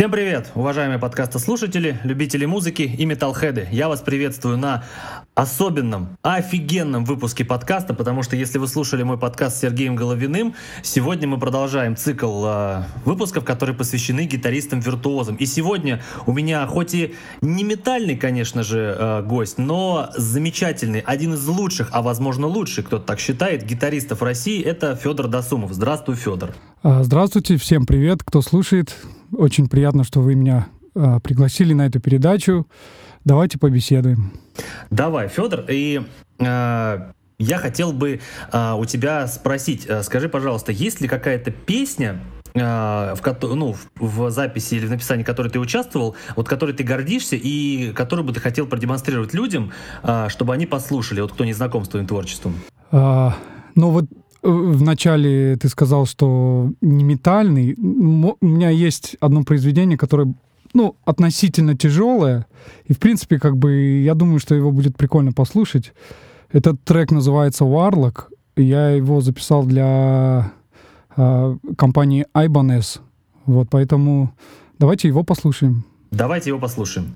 Всем привет, уважаемые подкастослушатели, любители музыки и металлхеды. Я вас приветствую на особенном, офигенном выпуске подкаста, потому что если вы слушали мой подкаст с Сергеем Головиным, сегодня мы продолжаем цикл э, выпусков, которые посвящены гитаристам-виртуозам. И сегодня у меня хоть и не метальный, конечно же, э, гость, но замечательный, один из лучших, а возможно лучший, кто-то так считает, гитаристов России, это Федор Досумов. Здравствуй, Федор. А, здравствуйте, всем привет, кто слушает. Очень приятно, что вы меня а, пригласили на эту передачу. Давайте побеседуем. Давай, Федор, и э, я хотел бы э, у тебя спросить, э, скажи, пожалуйста, есть ли какая-то песня, в, ну, в записи или в написании которой ты участвовал, вот которой ты гордишься и которую бы ты хотел продемонстрировать людям, чтобы они послушали, вот кто не знаком с твоим творчеством? А, ну вот Вначале ты сказал, что не метальный. У меня есть одно произведение, которое ну, относительно тяжелое. И, в принципе, как бы, я думаю, что его будет прикольно послушать. Этот трек называется Warlock. Я его записал для э, компании Ibanez. Вот, поэтому давайте его послушаем. Давайте его послушаем.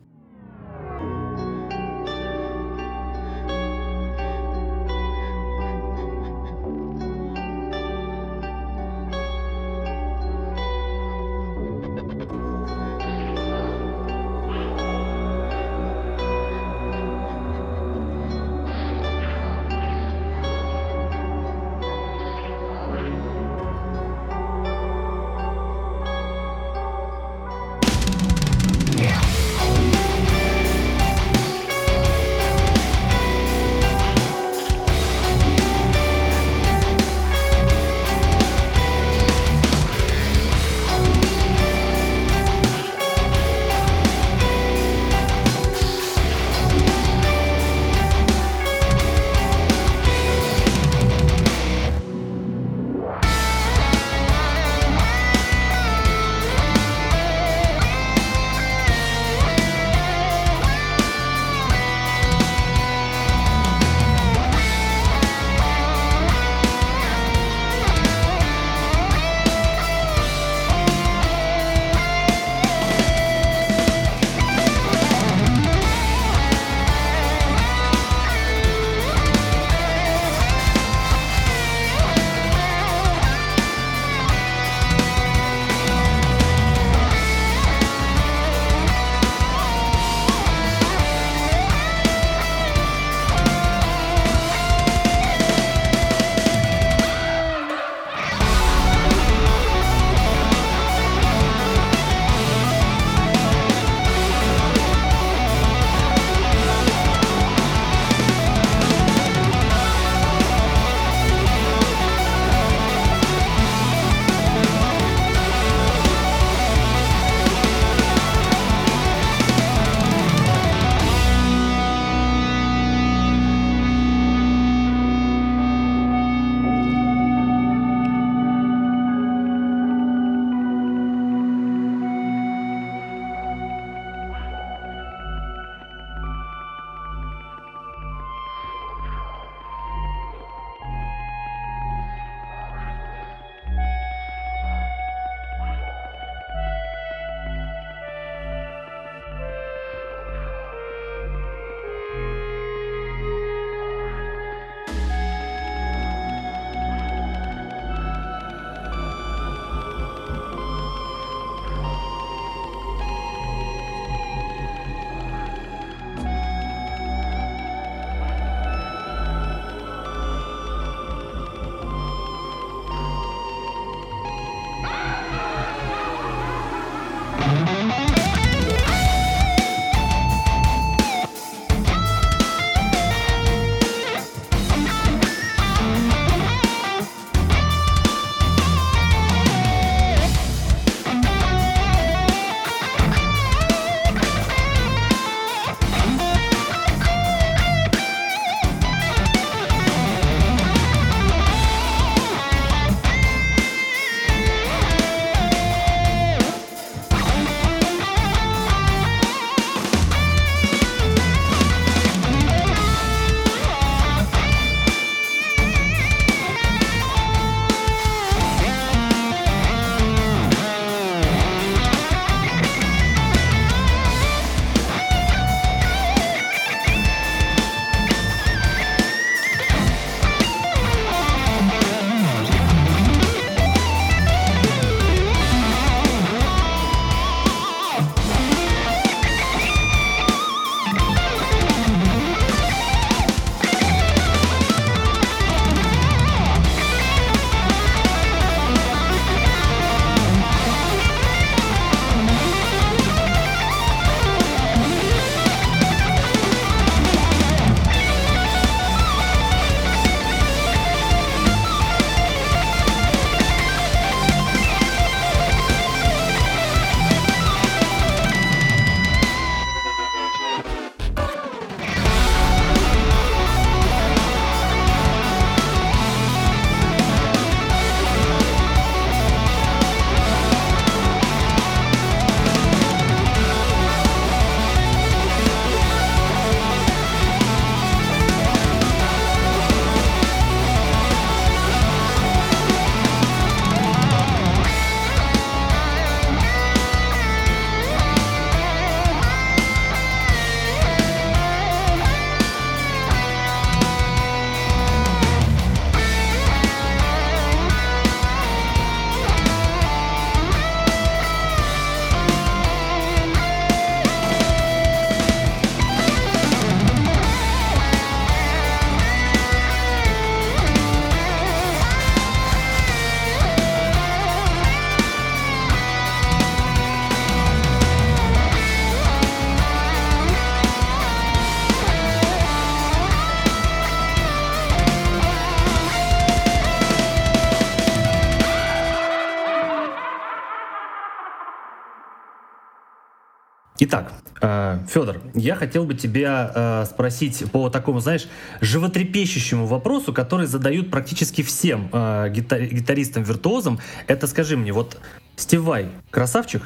Федор, я хотел бы тебя э, спросить по такому, знаешь, животрепещущему вопросу, который задают практически всем э, гитаристам-виртуозам. Это скажи мне, вот Стив Вай красавчик?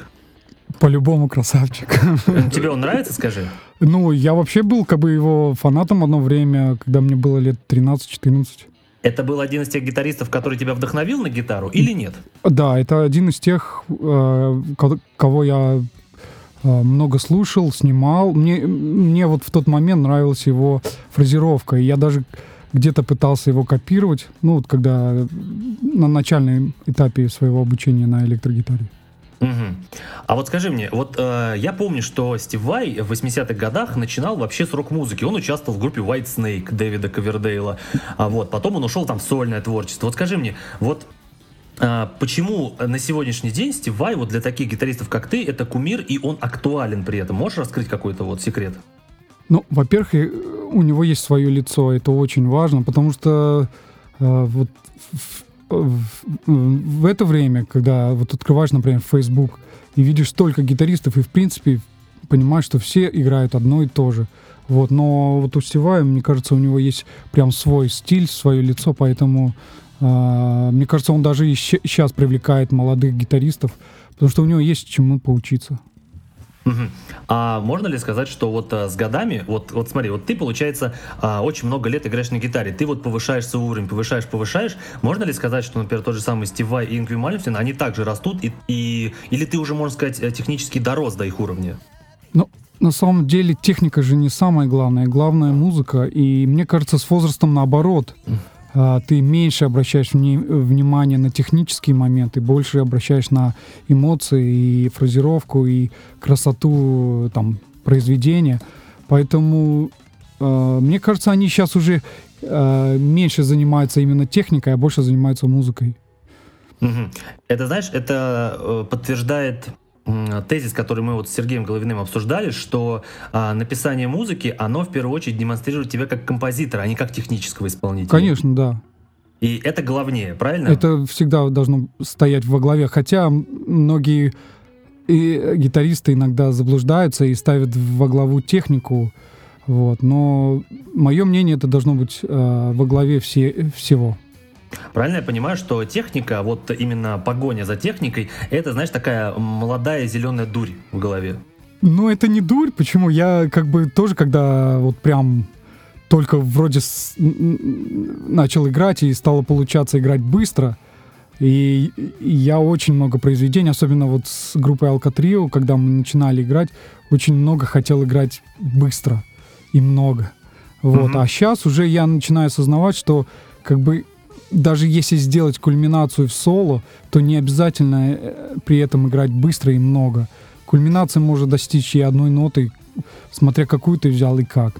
По-любому красавчик. Тебе он нравится, скажи? Ну, я вообще был как бы его фанатом одно время, когда мне было лет 13-14. Это был один из тех гитаристов, который тебя вдохновил на гитару или нет? Да, это один из тех, кого я Э, много слушал, снимал. Мне, мне вот в тот момент нравилась его фразировка. И я даже где-то пытался его копировать, ну, вот когда на начальном этапе своего обучения на электрогитаре. Угу. А вот скажи мне, вот э, я помню, что Стив Вай в 80-х годах начинал вообще с рок-музыки. Он участвовал в группе White Snake Дэвида Ковердейла. А вот потом он ушел там в сольное творчество. Вот скажи мне, вот а, почему на сегодняшний день Стив вот для таких гитаристов, как ты, это кумир, и он актуален при этом? Можешь раскрыть какой-то вот секрет? Ну, во-первых, у него есть свое лицо, это очень важно, потому что э, вот в, в, в это время, когда вот открываешь, например, Facebook и видишь столько гитаристов, и в принципе понимаешь, что все играют одно и то же. Вот, но вот у Стива, мне кажется, у него есть прям свой стиль, свое лицо, поэтому а, мне кажется, он даже и сейчас привлекает молодых гитаристов, потому что у него есть чему поучиться. А можно ли сказать, что вот а, с годами, вот, вот смотри, вот ты, получается, а, очень много лет играешь на гитаре, ты вот повышаешь свой уровень, повышаешь, повышаешь, можно ли сказать, что, например, тот же самый Стив Вай и Ингви Мальмстин, они также растут, и, и, или ты уже, можно сказать, э, технически дорос до их уровня? Ну, на самом деле техника же не самое главное, главное музыка, и мне кажется, с возрастом наоборот. А, ты меньше обращаешь вни внимание на технические моменты, больше обращаешь на эмоции и фразировку и красоту там произведения. Поэтому э, мне кажется, они сейчас уже э, меньше занимаются именно техникой, а больше занимаются музыкой. Это знаешь, это э, подтверждает тезис, который мы вот с Сергеем Головиным обсуждали, что а, написание музыки, оно в первую очередь демонстрирует тебя как композитора, а не как технического исполнителя. Конечно, да. И это главнее, правильно? Это всегда должно стоять во главе. Хотя многие и гитаристы иногда заблуждаются и ставят во главу технику. Вот. Но мое мнение, это должно быть э, во главе все, всего. Правильно я понимаю, что техника, вот именно погоня за техникой, это, знаешь, такая молодая зеленая дурь в голове? Ну, это не дурь. Почему? Я как бы тоже, когда вот прям только вроде с... начал играть и стало получаться играть быстро, и, и я очень много произведений, особенно вот с группой Алкатрио, когда мы начинали играть, очень много хотел играть быстро и много. Вот. Mm-hmm. А сейчас уже я начинаю осознавать, что как бы даже если сделать кульминацию в соло, то не обязательно э, при этом играть быстро и много. Кульминация может достичь и одной ноты, смотря какую ты взял и как.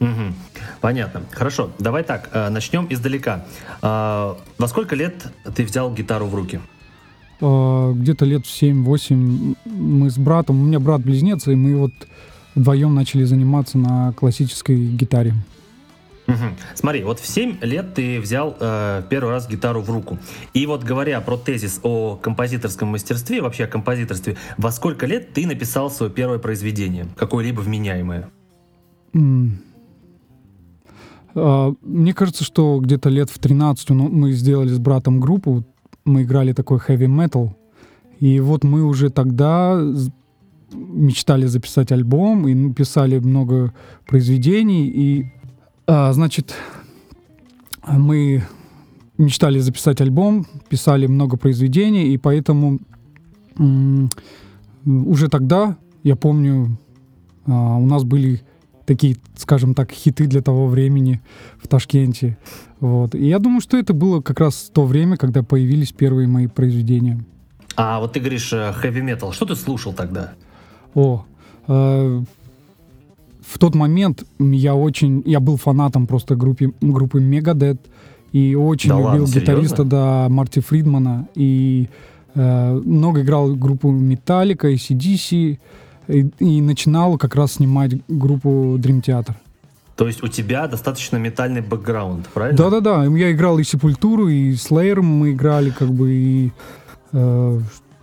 Угу. Понятно. Хорошо. Давай так, э, начнем издалека. Э, во сколько лет ты взял гитару в руки? Где-то лет 7-8 мы с братом, у меня брат-близнец, и мы вот вдвоем начали заниматься на классической гитаре. Угу. Смотри, вот в 7 лет ты взял э, первый раз гитару в руку. И вот говоря про тезис о композиторском мастерстве, вообще о композиторстве, во сколько лет ты написал свое первое произведение, какое-либо вменяемое? Mm. Uh, мне кажется, что где-то лет в 13 ну, мы сделали с братом группу, мы играли такой heavy metal, и вот мы уже тогда мечтали записать альбом и написали много произведений, и а, значит, мы мечтали записать альбом, писали много произведений, и поэтому уже тогда, я помню, а, у нас были такие, скажем так, хиты для того времени в Ташкенте. Вот. И я думаю, что это было как раз то время, когда появились первые мои произведения. А вот ты говоришь э, metal. Что ты слушал тогда? О, э, в тот момент я очень, я был фанатом просто группы, группы Megadeth и очень да любил ладно, гитариста да, Марти Фридмана и э, много играл группу Металлика и CDC и, и начинал как раз снимать группу Dream Theater. То есть у тебя достаточно метальный бэкграунд, правильно? Да-да-да, я играл и Сепультуру, и Slayer мы играли, как бы, и... Э,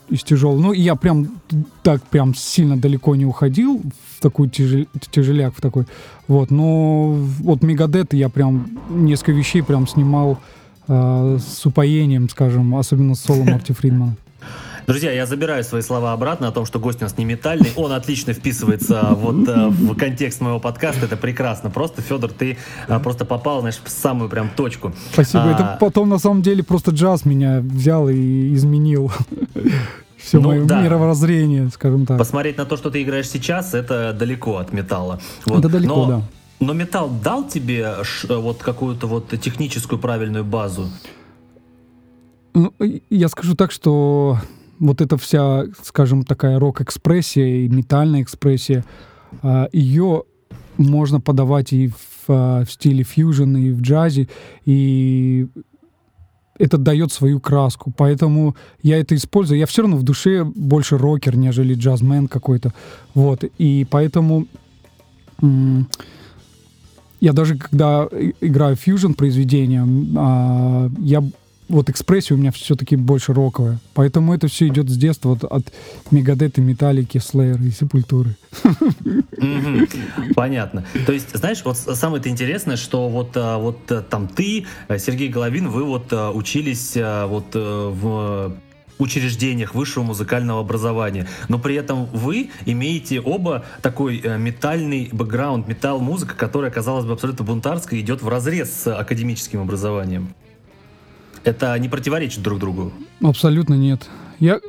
из тяжелого. Ну, я прям так прям сильно далеко не уходил в такой тяжел, тяжеляк, в такой. Вот, но вот Мегадет я прям несколько вещей прям снимал э, с упоением, скажем, особенно с соло Марти Фридмана. Друзья, я забираю свои слова обратно о том, что гость у нас не метальный. Он отлично вписывается вот э, в контекст моего подкаста. Это прекрасно. Просто, Федор, ты э, просто попал, знаешь, в самую прям точку. Спасибо. А... Это потом, на самом деле, просто джаз меня взял и изменил все ну, мое да. мировоззрение, скажем так. Посмотреть на то, что ты играешь сейчас, это далеко от металла. Вот. Это далеко, Но... да. Но металл дал тебе вот какую-то вот техническую правильную базу? Ну, я скажу так, что вот эта вся, скажем, такая рок-экспрессия и метальная экспрессия, а, ее можно подавать и в, а, в стиле фьюжн, и в джазе, и это дает свою краску. Поэтому я это использую. Я все равно в душе больше рокер, нежели джазмен какой-то. Вот. И поэтому я даже когда играю фьюжн произведения, а, я вот экспрессия у меня все-таки больше роковая. Поэтому это все идет с детства, вот от Мегадеты, Металлики, Слеера и Сепультуры. Понятно. То есть, знаешь, вот самое-то интересное, что вот, а, вот э, там ты, э, Сергей Головин, вы вот э, учились вот в учреждениях высшего музыкального образования. Но при этом вы имеете оба такой метальный бэкграунд, металл-музыка, которая, казалось бы, абсолютно бунтарская, идет в разрез с академическим образованием. Это не противоречит друг другу? Абсолютно нет. Я,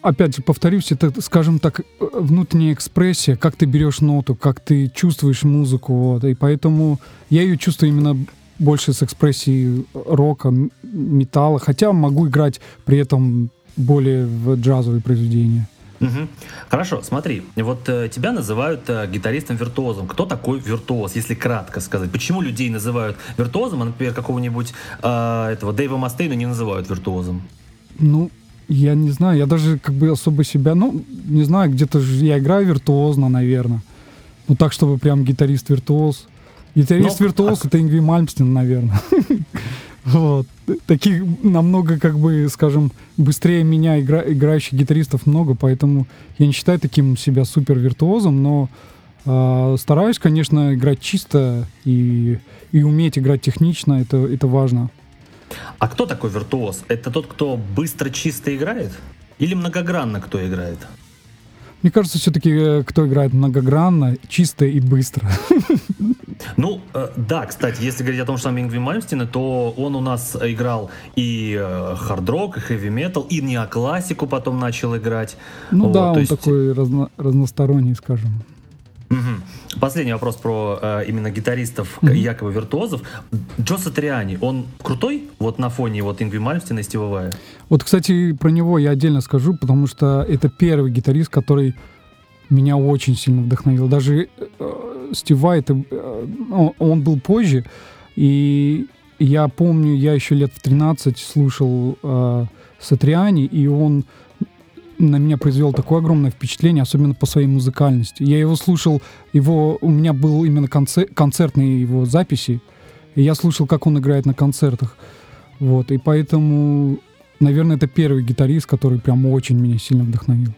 опять же, повторюсь, это, скажем так, внутренняя экспрессия, как ты берешь ноту, как ты чувствуешь музыку, вот, и поэтому я ее чувствую именно больше с экспрессией рока, металла, хотя могу играть при этом более в джазовые произведения. Угу. Хорошо, смотри, вот э, тебя называют э, гитаристом-виртуозом. Кто такой виртуоз, если кратко сказать? Почему людей называют виртуозом, а, например, какого-нибудь э, этого Дэйва Мастейна не называют виртуозом? Ну, я не знаю, я даже как бы особо себя, ну, не знаю, где-то же я играю виртуозно, наверное. Ну, так, чтобы прям гитарист-виртуоз. Гитарист-виртуоз ну, а... это Ингви Мальмстин, наверное. Вот. Таких намного, как бы, скажем, быстрее меня игра, играющих гитаристов много, поэтому я не считаю таким себя супер виртуозом, но э, стараюсь, конечно, играть чисто и, и уметь играть технично, это, это важно. А кто такой виртуоз? Это тот, кто быстро, чисто играет? Или многогранно кто играет? Мне кажется, все-таки э, кто играет многогранно, чисто и быстро. Ну, э, да, кстати, если говорить о том, что там Ингви Мальмстина, то он у нас играл и э, хард-рок, и хэви-метал, и неоклассику потом начал играть. Ну вот, да, он есть... такой разно- разносторонний, скажем. Угу. Последний вопрос про э, именно гитаристов, угу. якобы виртуозов. Джо Сатриани, он крутой вот на фоне вот Ингви Мальмстина и Стива Вая? Вот, кстати, про него я отдельно скажу, потому что это первый гитарист, который меня очень сильно вдохновил. Даже э, Стив Вай, это, э, он был позже, и я помню, я еще лет в 13 слушал э, Сатриани, и он на меня произвел такое огромное впечатление, особенно по своей музыкальности. Я его слушал, его, у меня был именно концер, концертные его записи, и я слушал, как он играет на концертах. Вот, и поэтому, наверное, это первый гитарист, который прям очень меня сильно вдохновил.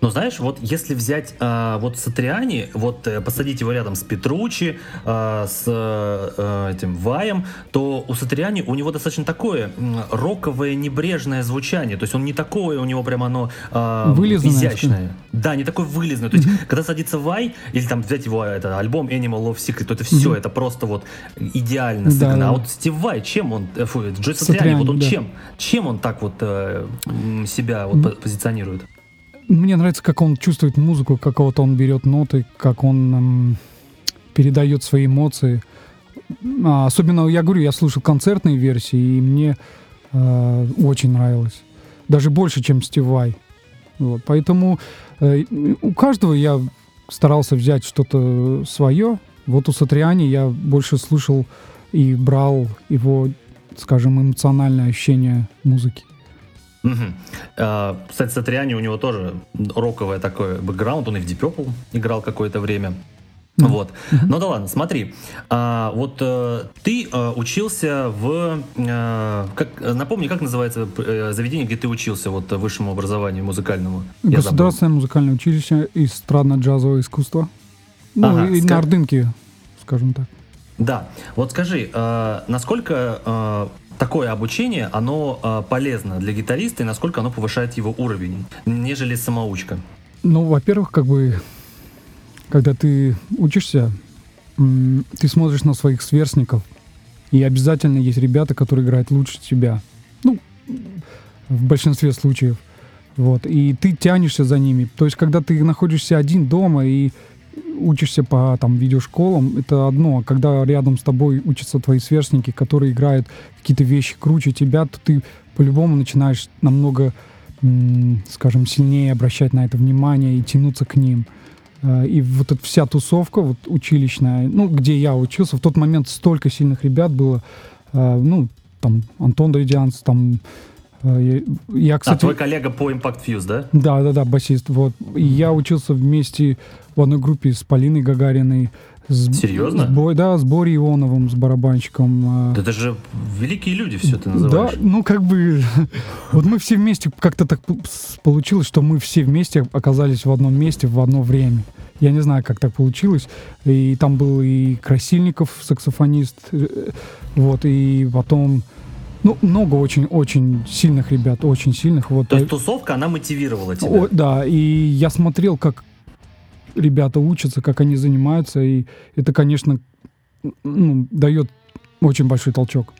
Но знаешь, вот если взять э, вот Сатриани, вот э, посадить его рядом с Петручи, э, с э, этим Ваем, то у Сатриани у него достаточно такое роковое небрежное звучание. То есть он не такое, у него прям оно э, изящное. Да, не такой вылезный. То есть, mm-hmm. когда садится Вай, или там взять его это, альбом Animal Love Secret, то это все, mm-hmm. это просто вот идеально сыграно. Да, а вот Стив Вай, чем он, э, фу, Джой Сатриани, Сатриани, вот он да. чем? Чем он так вот э, себя вот mm-hmm. позиционирует? Мне нравится, как он чувствует музыку, как вот он берет ноты, как он эм, передает свои эмоции. А, особенно, я говорю, я слушал концертные версии, и мне э, очень нравилось. Даже больше, чем Стив Вай. Вот, поэтому э, у каждого я старался взять что-то свое. Вот у Сатриани я больше слушал и брал его, скажем, эмоциональное ощущение музыки. Угу. Кстати, Сатриани у него тоже роковое такое бэкграунд. Он и в Deep Purple играл какое-то время. Вот. Ну да ладно, смотри. А, вот э, ты э, учился в... Э, как, напомни, как называется заведение, где ты учился вот высшему образованию музыкальному? Государственное музыкальное училище эстрадно-джазового искусства. Ну, Ага, и ска- на Ордынке, скажем так. Да. Вот скажи, э, насколько э, такое обучение, оно э, полезно для гитариста и насколько оно повышает его уровень, нежели самоучка? Ну, во-первых, как бы, когда ты учишься, ты смотришь на своих сверстников, и обязательно есть ребята, которые играют лучше тебя. Ну, в большинстве случаев. Вот. И ты тянешься за ними. То есть, когда ты находишься один дома и учишься по там, видеошколам, это одно. А когда рядом с тобой учатся твои сверстники, которые играют какие-то вещи круче тебя, то ты по-любому начинаешь намного, скажем, сильнее обращать на это внимание и тянуться к ним. Э, И вот эта вся тусовка вот училищная, ну, где я учился, в тот момент столько сильных ребят было, э, ну, там, Антон Дойдянц, там, я, я, А, кстати... твой коллега по Impact Fuse, да? Да, да, да, басист. Вот. Я учился вместе в одной группе с Полиной Гагариной. С, Серьезно? С, Бо- да, с Борей Ионовым, с барабанщиком. Да это же великие люди все ты Да, называешь. ну как бы, вот мы все вместе, как-то так получилось, что мы все вместе оказались в одном месте в одно время. Я не знаю, как так получилось. И там был и Красильников, саксофонист, э, вот, и потом, ну, много очень-очень сильных ребят, очень сильных. Вот. То есть тусовка, она мотивировала тебя. О, да, и я смотрел, как ребята учатся, как они занимаются, и это, конечно, ну, дает очень большой толчок.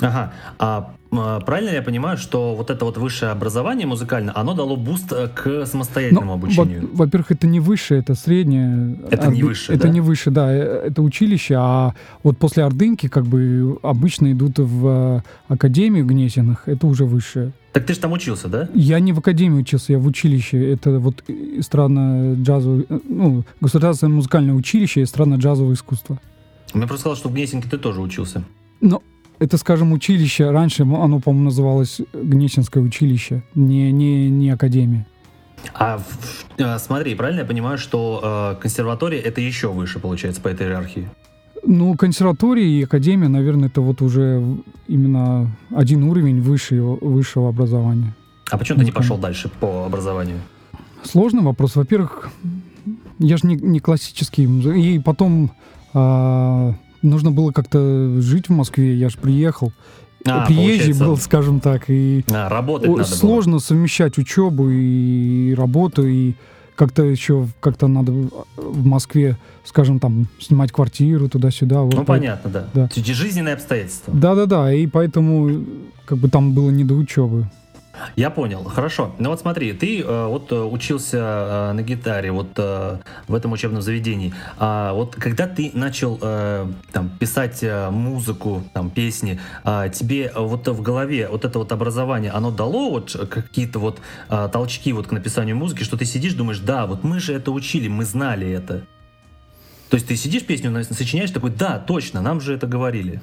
Ага. А, м, правильно ли я понимаю, что вот это вот высшее образование музыкальное, оно дало буст э, к самостоятельному Ну, обучению? во- Во-первых, это не высшее, это среднее. Это не высшее, Это да? не высшее, да, э, это училище, а вот после Ордынки как бы обычно идут в э, академию Гнесиных, это уже высшее. Так ты же там учился, да? Я не в академии учился, я в училище. Это вот эстрадно-джазовое, ну, государственное музыкальное училище эстрадно-джазового искусства. Мне просто сказал, что в Гнесинке ты тоже учился. Но это, скажем, училище. Раньше оно, по-моему, называлось Гнесинское училище, не, не, не академия. А э, смотри, правильно я понимаю, что э, консерватория это еще выше, получается, по этой иерархии? Ну, консерватория и академия, наверное, это вот уже именно один уровень выше, высшего образования. А почему ты не Ну, пошел дальше по образованию? Сложный вопрос. Во-первых, я же не, не классический. И потом а, нужно было как-то жить в Москве. Я же приехал. А, Приезжий получается, был, скажем так. И а, работать О, надо было. сложно совмещать учебу и работу, и как-то еще как-то надо в Москве, скажем, там, снимать квартиру туда-сюда. вот Ну, по- понятно, да. Да. Жизненные обстоятельства. Да-да-да, и поэтому как бы там было не до учебы. Я понял, хорошо. Ну вот смотри, ты э, вот э, учился э, на гитаре вот э, в этом учебном заведении. А вот когда ты начал э, там писать э, музыку, там песни, а, тебе вот в голове вот это вот образование, оно дало вот какие-то вот толчки вот к написанию музыки, что ты сидишь, думаешь, да, вот мы же это учили, мы знали это. То есть ты сидишь песню, сочиняешь, такой, да, точно, нам же это говорили.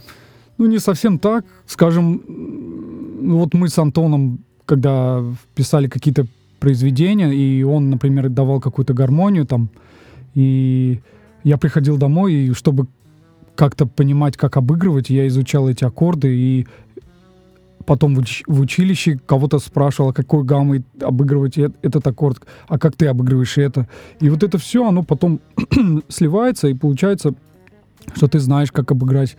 Ну, не совсем так. Скажем, м, вот мы с Антоном, когда писали какие-то произведения, и он, например, давал какую-то гармонию там, и я приходил домой, и чтобы как-то понимать, как обыгрывать, я изучал эти аккорды, и потом в, в училище кого-то спрашивал, а какой гаммой обыгрывать этот аккорд, а как ты обыгрываешь это. И вот это все, оно потом сливается, и получается, что ты знаешь, как обыграть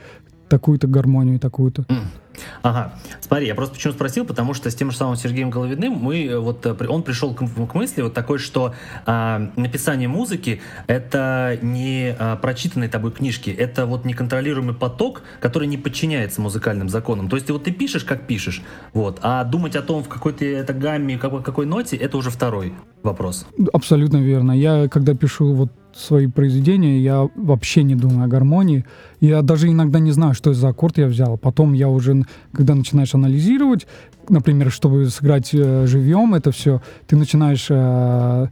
такую-то гармонию такую-то. Ага. Смотри, я просто почему спросил, потому что с тем же самым Сергеем Головиным мы э, вот э, он пришел к, к мысли вот такой, что а, написание музыки это не а, прочитанные тобой книжки, это вот неконтролируемый поток, который не подчиняется музыкальным законам. То есть ты вот ты пишешь, как пишешь, вот, а думать о том, в какой ты это гамме, какой, какой ноте, это уже второй вопрос. Абсолютно верно. Я, когда пишу вот свои произведения, я вообще не думаю о гармонии. Я даже иногда не знаю, что за аккорд я взял. Потом я уже, когда начинаешь анализировать, например, чтобы сыграть э, живьем это все, ты начинаешь э,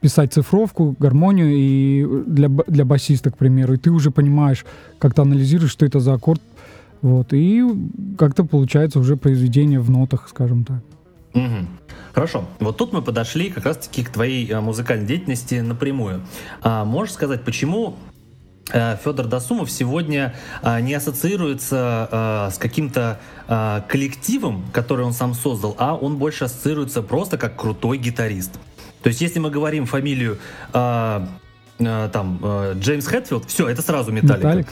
писать цифровку, гармонию и для, для басиста, к примеру, и ты уже понимаешь, как ты анализируешь, что это за аккорд, вот, и как-то получается уже произведение в нотах, скажем так. Мгм. Хорошо. Вот тут мы подошли как раз-таки к твоей э, музыкальной деятельности напрямую. А можешь сказать, почему э, Федор Досумов сегодня э, не ассоциируется с каким-то коллективом, который он сам создал, а он больше ассоциируется просто как крутой гитарист. То есть, если мы говорим фамилию Э, там э, Джеймс Хэтфилд, все, это сразу Металлика. Металлик.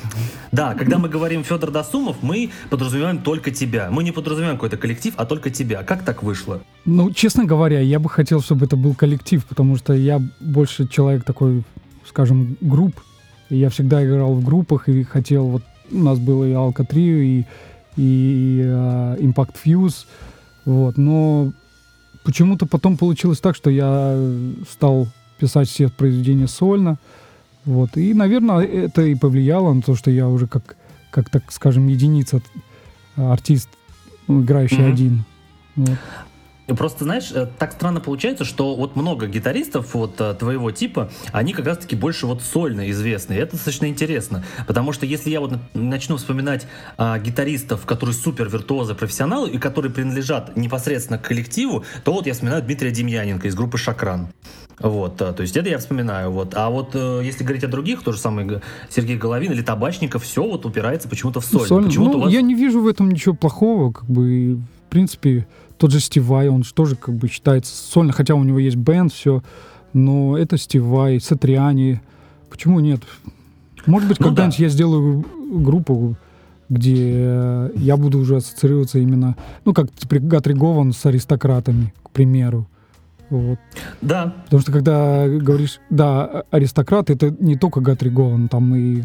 Да, когда мы говорим Федор Досумов, мы подразумеваем только тебя. Мы не подразумеваем какой-то коллектив, а только тебя. Как так вышло? Ну, честно говоря, я бы хотел, чтобы это был коллектив, потому что я больше человек такой, скажем, групп. И я всегда играл в группах и хотел, вот у нас было и Alka Trio, и, и uh, Impact Fuse, вот, но почему-то потом получилось так, что я стал писать все произведения сольно. Вот. И, наверное, это и повлияло на то, что я уже как, как так скажем, единица артист, играющий mm-hmm. один. Вот. Просто, знаешь, э, так странно получается, что вот много гитаристов вот э, твоего типа, они как раз-таки больше вот сольно известны. И это достаточно интересно, потому что если я вот начну вспоминать а, гитаристов, которые супер виртуозы, профессионалы, и которые принадлежат непосредственно к коллективу, то вот я вспоминаю Дмитрия Демьяненко из группы «Шакран». Вот, э, то есть это я вспоминаю. Вот. А вот если говорить о других, то же самое Сергей Головин или Табачников, все вот упирается почему-то в соль. Соль. Почему-то ну, вас... Я не вижу в этом ничего плохого, как бы, в принципе, тот же Стив Вай, он же тоже как бы считается сольно, хотя у него есть бенд, все, но это Стив Вай, Сатриани. Почему нет? Может быть, ну, когда-нибудь да. я сделаю группу, где я буду уже ассоциироваться именно, ну, как Гатри Гован с аристократами, к примеру. Вот. Да. Потому что когда говоришь, да, аристократ, это не только Гатри Гован, там и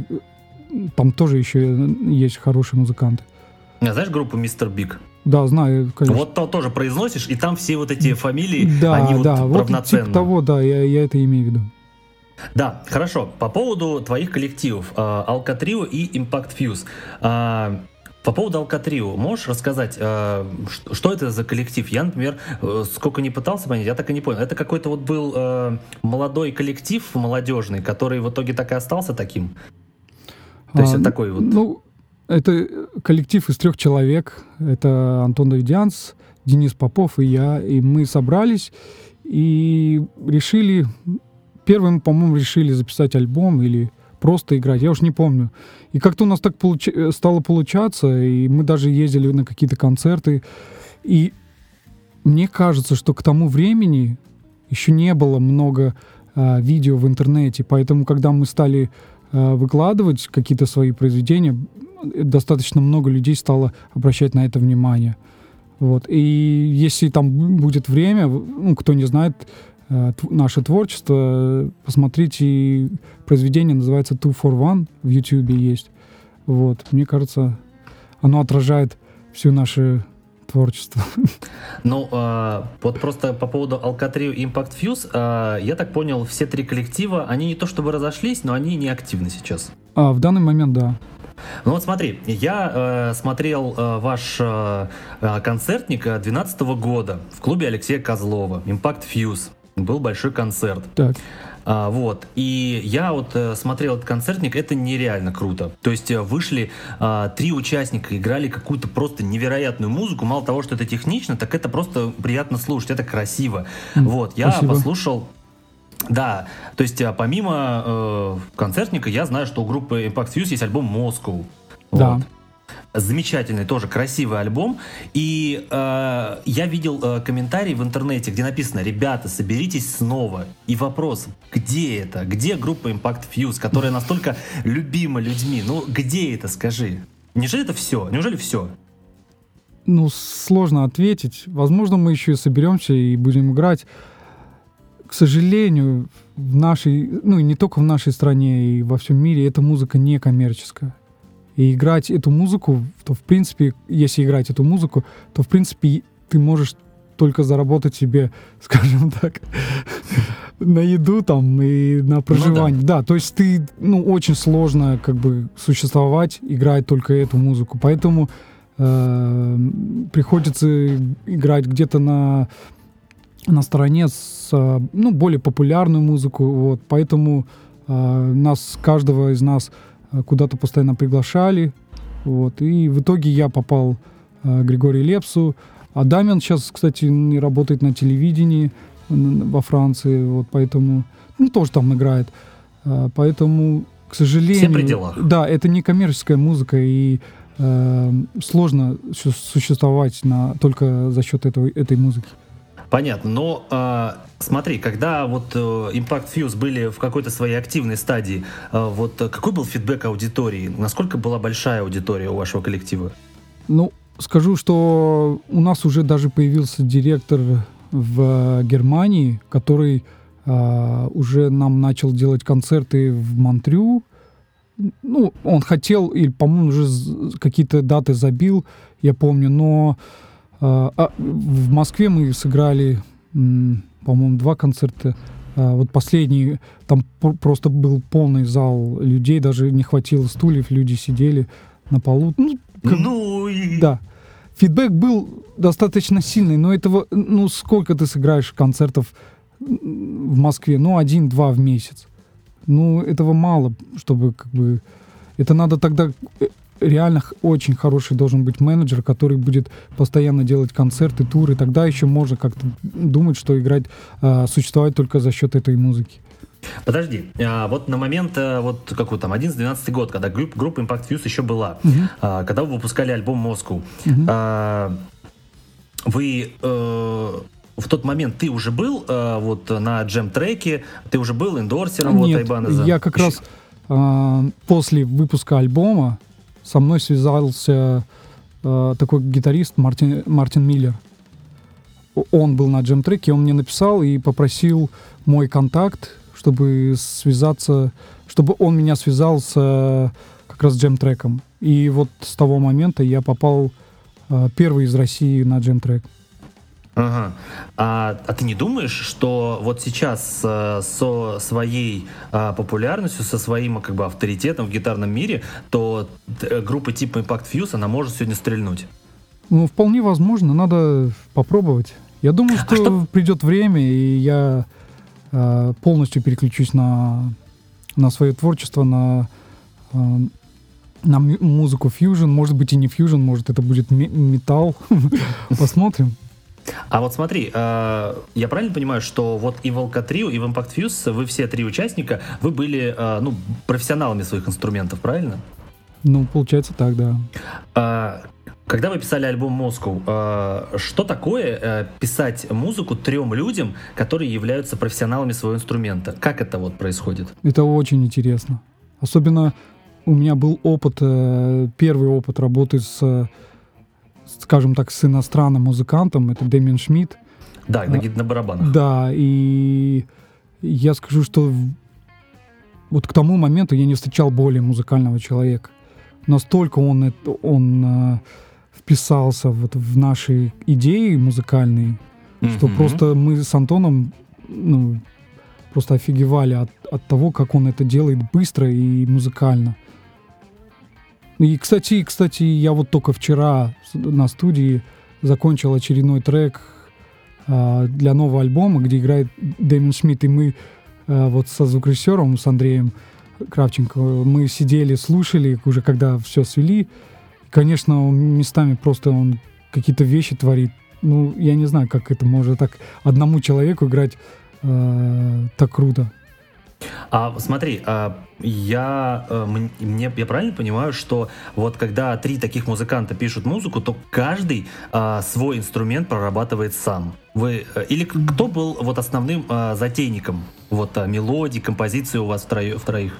там тоже еще есть хорошие музыканты. А знаешь группу Мистер Биг? Да, знаю, конечно. Вот то тоже произносишь, и там все вот эти фамилии, да, они да, вот равноценны. Вот типа того, да, я, я это имею в виду. Да, хорошо. По поводу твоих коллективов, Алкатрио и Impact Fuse. По поводу Алкатрио, можешь рассказать, а, что это за коллектив? Я, например, э, сколько не пытался понять, я так и не понял. Это какой-то вот был э, молодой коллектив, молодежный, который в итоге так и остался таким? То есть а, это такой вот... Ну, это коллектив из трех человек. Это Антон Давидянс, Денис Попов и я. И мы собрались и решили... Первым, по-моему, решили записать альбом или просто играть, я уж не помню. И как-то у нас так получ... стало получаться, и мы даже ездили на какие-то концерты. И мне кажется, что к тому времени еще не было много а, видео в интернете, поэтому когда мы стали а, выкладывать какие-то свои произведения, достаточно много людей стало обращать на это внимание. Вот. И если там будет время, ну, кто не знает э, наше творчество, посмотрите, произведение называется Two for One, в YouTube есть. Вот. Мне кажется, оно отражает всю наше творчество. Ну, э, вот просто по поводу Alcatrio и Impact Fuse, э, я так понял, все три коллектива, они не то чтобы разошлись, но они не активны сейчас. А, в данный момент, да. Ну вот смотри, я э, смотрел э, ваш э, э концертник 2012 года в клубе Алексея Козлова, Impact Fuse. Был большой концерт. Так. А, вот. И я вот э, смотрел этот концертник, это нереально круто. То есть э, вышли э, три участника, играли какую-то просто невероятную музыку. Мало того, что это технично, так это просто приятно слушать, это красиво. Mm, вот. Я спасибо. послушал да, то есть а, помимо э, концертника я знаю, что у группы Impact Fuse есть альбом Moscow. Да. Вот. Замечательный, тоже красивый альбом. И э, я видел э, комментарий в интернете, где написано, ребята, соберитесь снова. И вопрос, где это? Где группа Impact Fuse, которая настолько любима людьми? Ну, где это, скажи? Неужели это все? Неужели все? Ну, сложно ответить. Возможно, мы еще и соберемся и будем играть к сожалению, в нашей, ну и не только в нашей стране, и во всем мире, эта музыка не коммерческая. И играть эту музыку, то в принципе, если играть эту музыку, то в принципе ты можешь только заработать себе, скажем так, на еду там и на проживание. Ну, да. да, то есть ты, ну, очень сложно как бы существовать, играть только эту музыку. Поэтому э, приходится играть где-то на на стороне с ну, более популярную музыку. Вот, поэтому э, нас, каждого из нас куда-то постоянно приглашали. Вот, и в итоге я попал э, Григорию Лепсу. А Дамин сейчас, кстати, не работает на телевидении во Франции, вот, поэтому, ну, тоже там играет. Э, поэтому к сожалению... Все пределах. Да, это не коммерческая музыка, и э, сложно существовать на, только за счет этого, этой музыки. Понятно, но э, смотри, когда вот э, Impact Fuse были в какой-то своей активной стадии, э, вот какой был фидбэк аудитории? Насколько была большая аудитория у вашего коллектива? Ну, скажу, что у нас уже даже появился директор в Германии, который э, уже нам начал делать концерты в Монтрю. Ну, он хотел, или, по-моему, уже какие-то даты забил, я помню, но а, а, в Москве мы сыграли, по-моему, два концерта. А, вот последний, там просто был полный зал людей, даже не хватило стульев, люди сидели на полу. Ну, как, ну и... Да. Фидбэк был достаточно сильный, но этого, ну, сколько ты сыграешь концертов в Москве? Ну, один-два в месяц. Ну, этого мало, чтобы как бы... Это надо тогда э, реально очень хороший должен быть менеджер, который будет постоянно делать концерты, туры. Тогда еще можно как-то думать, что играть, э, существовать только за счет этой музыки. Подожди, а вот на момент, э, вот какой там, 11-12 год, когда групп, группа Impact Fuse еще была, uh-huh. а, когда вы выпускали альбом Moscow, uh-huh. а, вы э, в тот момент ты уже был э, вот на джем-треке, ты уже был эндорсером Нет, вот Айбанеза? я как еще? раз э, после выпуска альбома со мной связался э, такой гитарист Мартин, Мартин Миллер. Он был на джем-треке, он мне написал и попросил мой контакт, чтобы связаться, чтобы он меня связал с как раз джем-треком. И вот с того момента я попал э, первый из России на джем-трек. Ага. А, а ты не думаешь, что вот сейчас э, со своей э, популярностью, со своим как бы авторитетом в гитарном мире, то э, группа типа Impact Fuse, она может сегодня стрельнуть? Ну, вполне возможно, надо попробовать. Я думаю, что, а что... придет время, и я э, полностью переключусь на, на свое творчество, на, э, на музыку фьюжн, может быть и не фьюжн, может это будет металл. Посмотрим. А вот смотри, э, я правильно понимаю, что вот и в Alcatrio, и в Impact Fuse вы все три участника, вы были э, ну, профессионалами своих инструментов, правильно? Ну, получается так, да. А, когда вы писали альбом Moscow, э, что такое э, писать музыку трем людям, которые являются профессионалами своего инструмента? Как это вот происходит? Это очень интересно. Особенно у меня был опыт, э, первый опыт работы с скажем так, с иностранным музыкантом, это Дэмин Шмидт. Да, на, на барабанах. Да, и я скажу, что вот к тому моменту я не встречал более музыкального человека. Настолько он, он э, вписался вот в наши идеи музыкальные, mm-hmm. что просто мы с Антоном ну, просто офигевали от, от того, как он это делает быстро и музыкально. И, кстати, кстати, я вот только вчера на студии закончил очередной трек э, для нового альбома, где играет Дэмин Шмидт, и мы э, вот со звукорежиссером, с Андреем Кравченко, мы сидели, слушали, уже когда все свели. Конечно, местами просто он какие-то вещи творит. Ну, я не знаю, как это может так одному человеку играть э, так круто. А смотри, а, я, э, мне, я правильно понимаю, что вот когда три таких музыканта пишут музыку, то каждый а, свой инструмент прорабатывает сам. Вы э, или кто был вот основным а, затейником вот мелодии, композиции у вас втроих? втроих?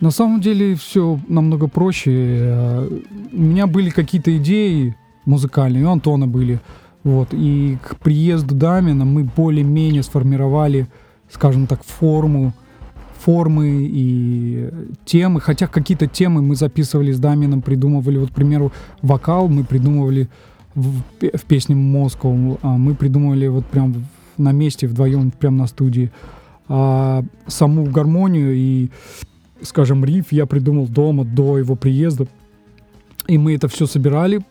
На самом деле все намного проще. Э, у меня были какие-то идеи музыкальные, у Антона были. Вот. И к приезду Дамина мы более-менее сформировали, скажем так, форму формы и темы, хотя какие-то темы мы записывали с Дамином, придумывали, вот, к примеру, вокал мы придумывали в, в песне Москва, а мы придумывали вот прям на месте вдвоем, прям на студии. А саму гармонию и, скажем, риф я придумал дома до его приезда. И мы это все собирали,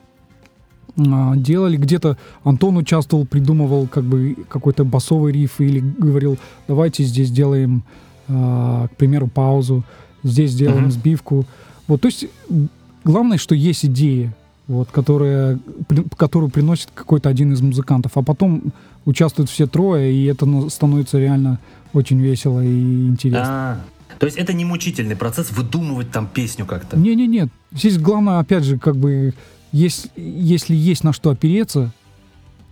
а, делали. Где-то Антон участвовал, придумывал как бы какой-то басовый риф или говорил, давайте здесь сделаем к примеру, паузу, здесь сделаем uh-huh. сбивку. Вот, то есть главное, что есть идея, вот, которая, при, которую приносит какой-то один из музыкантов, а потом участвуют все трое, и это ну, становится реально очень весело и интересно. А, То есть это не мучительный процесс выдумывать там песню как-то? Не-не-не. Здесь главное, опять же, как бы, есть, если есть на что опереться,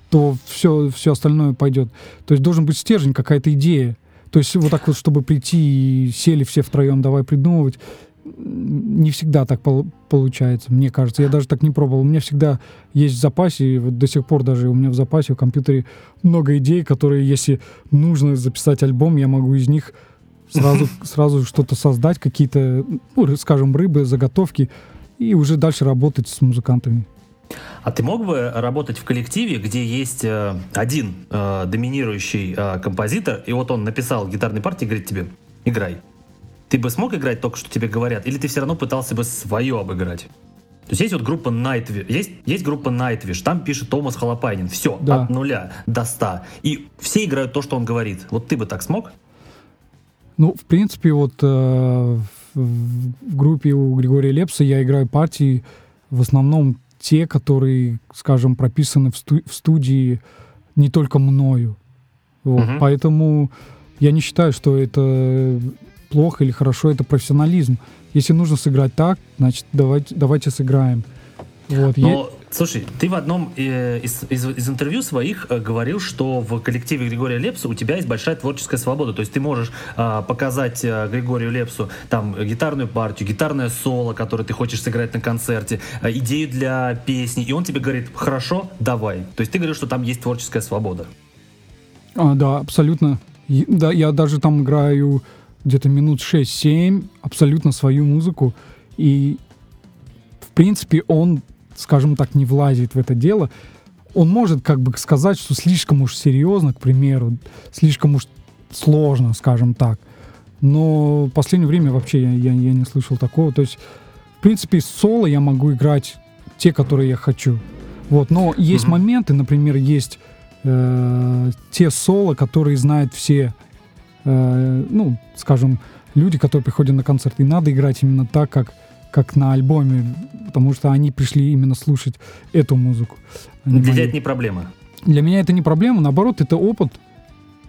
то все, все остальное пойдет. То есть должен быть стержень, какая-то идея. То есть вот так вот, чтобы прийти и сели все втроем, давай придумывать, не всегда так пол- получается, мне кажется. Я даже так не пробовал. У меня всегда есть в запасе, вот до сих пор даже у меня в запасе в компьютере много идей, которые, если нужно записать альбом, я могу из них сразу, сразу что-то создать, какие-то, ну, скажем, рыбы, заготовки, и уже дальше работать с музыкантами. А ты мог бы работать в коллективе, где есть э, один э, доминирующий э, композитор, и вот он написал гитарной партии и говорит тебе, играй. Ты бы смог играть только, что тебе говорят, или ты все равно пытался бы свое обыграть? То есть есть вот группа Nightwish, есть, есть группа Nightwish, там пишет Томас Холопайнин, все, да. от нуля до ста. И все играют то, что он говорит. Вот ты бы так смог? Ну, в принципе, вот э, в группе у Григория Лепса я играю партии в основном те, которые, скажем, прописаны в, сту- в студии не только мною. Вот. Угу. Поэтому я не считаю, что это плохо или хорошо, это профессионализм. Если нужно сыграть так, значит, давайте, давайте сыграем. Вот. Но, слушай, ты в одном э, из, из, из интервью своих э, говорил, что в коллективе Григория Лепса у тебя есть большая творческая свобода. То есть ты можешь э, показать э, Григорию Лепсу там гитарную партию, гитарное соло, которое ты хочешь сыграть на концерте, идею для песни, и он тебе говорит, хорошо, давай. То есть ты говоришь, что там есть творческая свобода. А, да, абсолютно. И, да, я даже там играю где-то минут 6-7 абсолютно свою музыку. И, в принципе, он скажем так, не влазит в это дело, он может как бы сказать, что слишком уж серьезно, к примеру, слишком уж сложно, скажем так. Но в последнее время вообще я, я, я не слышал такого. То есть, в принципе, соло я могу играть те, которые я хочу. Вот. Но есть mm-hmm. моменты, например, есть э, те соло, которые знают все, э, ну, скажем, люди, которые приходят на концерт. И надо играть именно так, как как на альбоме, потому что они пришли именно слушать эту музыку. Для тебя это не проблема? Для меня это не проблема, наоборот, это опыт.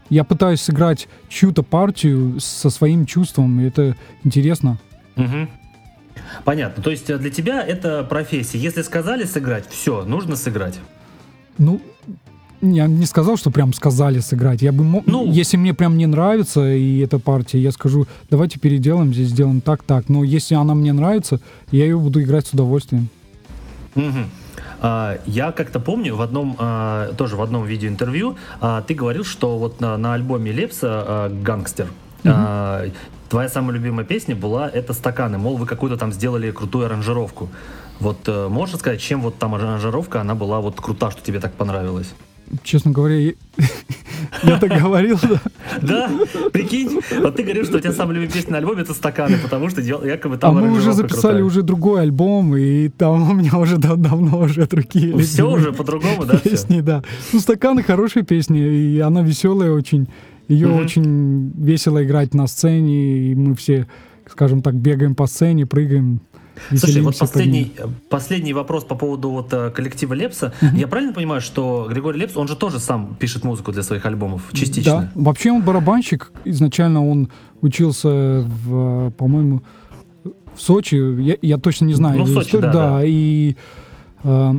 Я пытаюсь сыграть чью-то партию со своим чувством, и это интересно. Угу. Понятно. То есть э, для тебя это профессия. Если сказали сыграть, все, нужно сыграть. Ну, я не сказал, что прям сказали сыграть. Я бы мог, ну, если мне прям не нравится и эта партия, я скажу, давайте переделаем, здесь сделаем так, так. Но если она мне нравится, я ее буду играть с удовольствием. Угу. А, я как-то помню в одном, а, тоже в одном видеоинтервью, а, ты говорил, что вот на, на альбоме Лепса «Гангстер» угу. твоя самая любимая песня была «Это стаканы», мол, вы какую-то там сделали крутую аранжировку. Вот э, можешь сказать, чем вот там аранжировка, она была вот крута, что тебе так понравилось? Честно говоря, я, так говорил, да. Да, прикинь, вот ты говоришь, что у тебя самая любимая песня на альбоме это «Стаканы», потому что якобы там А мы уже записали уже другой альбом, и там у меня уже давно уже другие Все уже по-другому, да? Песни, да. Ну, «Стаканы» хорошая песня, и она веселая очень. Ее очень весело играть на сцене, и мы все, скажем так, бегаем по сцене, прыгаем. Слушай, вот последний, последний вопрос по поводу вот э, коллектива Лепса. Угу. Я правильно понимаю, что Григорий Лепс, он же тоже сам пишет музыку для своих альбомов, частично? Да, вообще он барабанщик. Изначально он учился, в, по-моему, в Сочи. Я, я точно не знаю. Ну, в Сочи, историю, да, да. да. И э,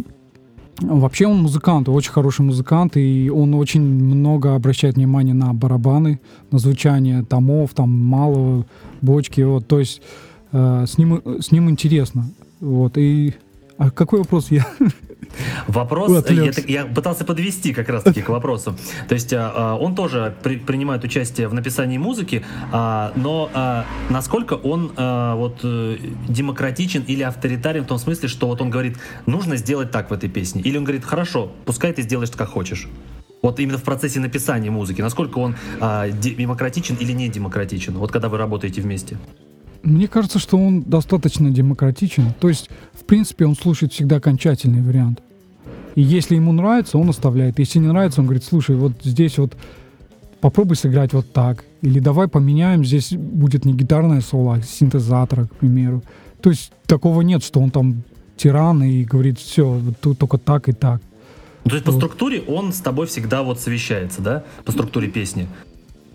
вообще он музыкант, очень хороший музыкант, и он очень много обращает внимание на барабаны, на звучание томов, там малого, бочки. Вот, то есть Э, с ним, с ним интересно. Вот, и... А какой вопрос я? Вопрос, я, я пытался подвести как раз-таки к вопросу. То есть а, а, он тоже при, принимает участие в написании музыки, а, но а, насколько он а, вот э, демократичен или авторитарен в том смысле, что вот он говорит, нужно сделать так в этой песне, или он говорит, хорошо, пускай ты сделаешь как хочешь. Вот именно в процессе написания музыки, насколько он а, демократичен или не демократичен, вот когда вы работаете вместе. Мне кажется, что он достаточно демократичен. То есть, в принципе, он слушает всегда окончательный вариант. И если ему нравится, он оставляет. Если не нравится, он говорит, слушай, вот здесь вот попробуй сыграть вот так. Или давай поменяем, здесь будет не гитарное соло, а синтезатора, к примеру. То есть такого нет, что он там тиран и говорит, все, тут только так и так. Ну, то есть вот. по структуре он с тобой всегда вот совещается, да? По структуре песни.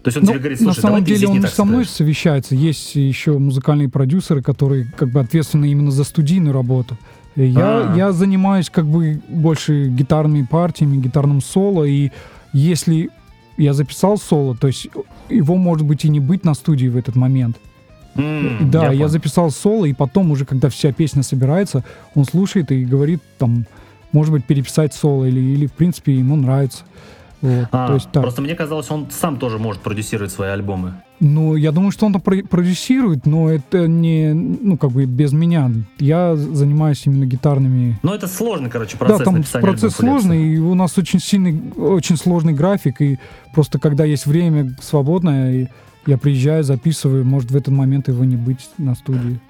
То есть он Ну, тебе говорит, на слушай, самом давай ты деле он не со мной сыграешь». совещается. Есть еще музыкальные продюсеры, которые как бы ответственны именно за студийную работу. Я, А. я занимаюсь как бы больше гитарными партиями, гитарным соло. И если я записал соло, то есть его может быть и не быть на студии в этот момент. М, да, я, понял. записал соло, и потом уже, когда вся песня собирается, он слушает и говорит там, может быть, переписать соло или, или в принципе ему нравится. Вот, А, то есть так. Просто мне казалось, он сам тоже может продюсировать свои альбомы. Ну, я думаю, что он про- продюсирует, но это не, ну, как бы без меня. Я занимаюсь именно гитарными. Но это сложный, короче, процесс да, там написания процесс сложный, и у нас очень сильный, очень сложный график, и просто когда есть время свободное, я приезжаю, записываю, может в этот момент его не быть на студии.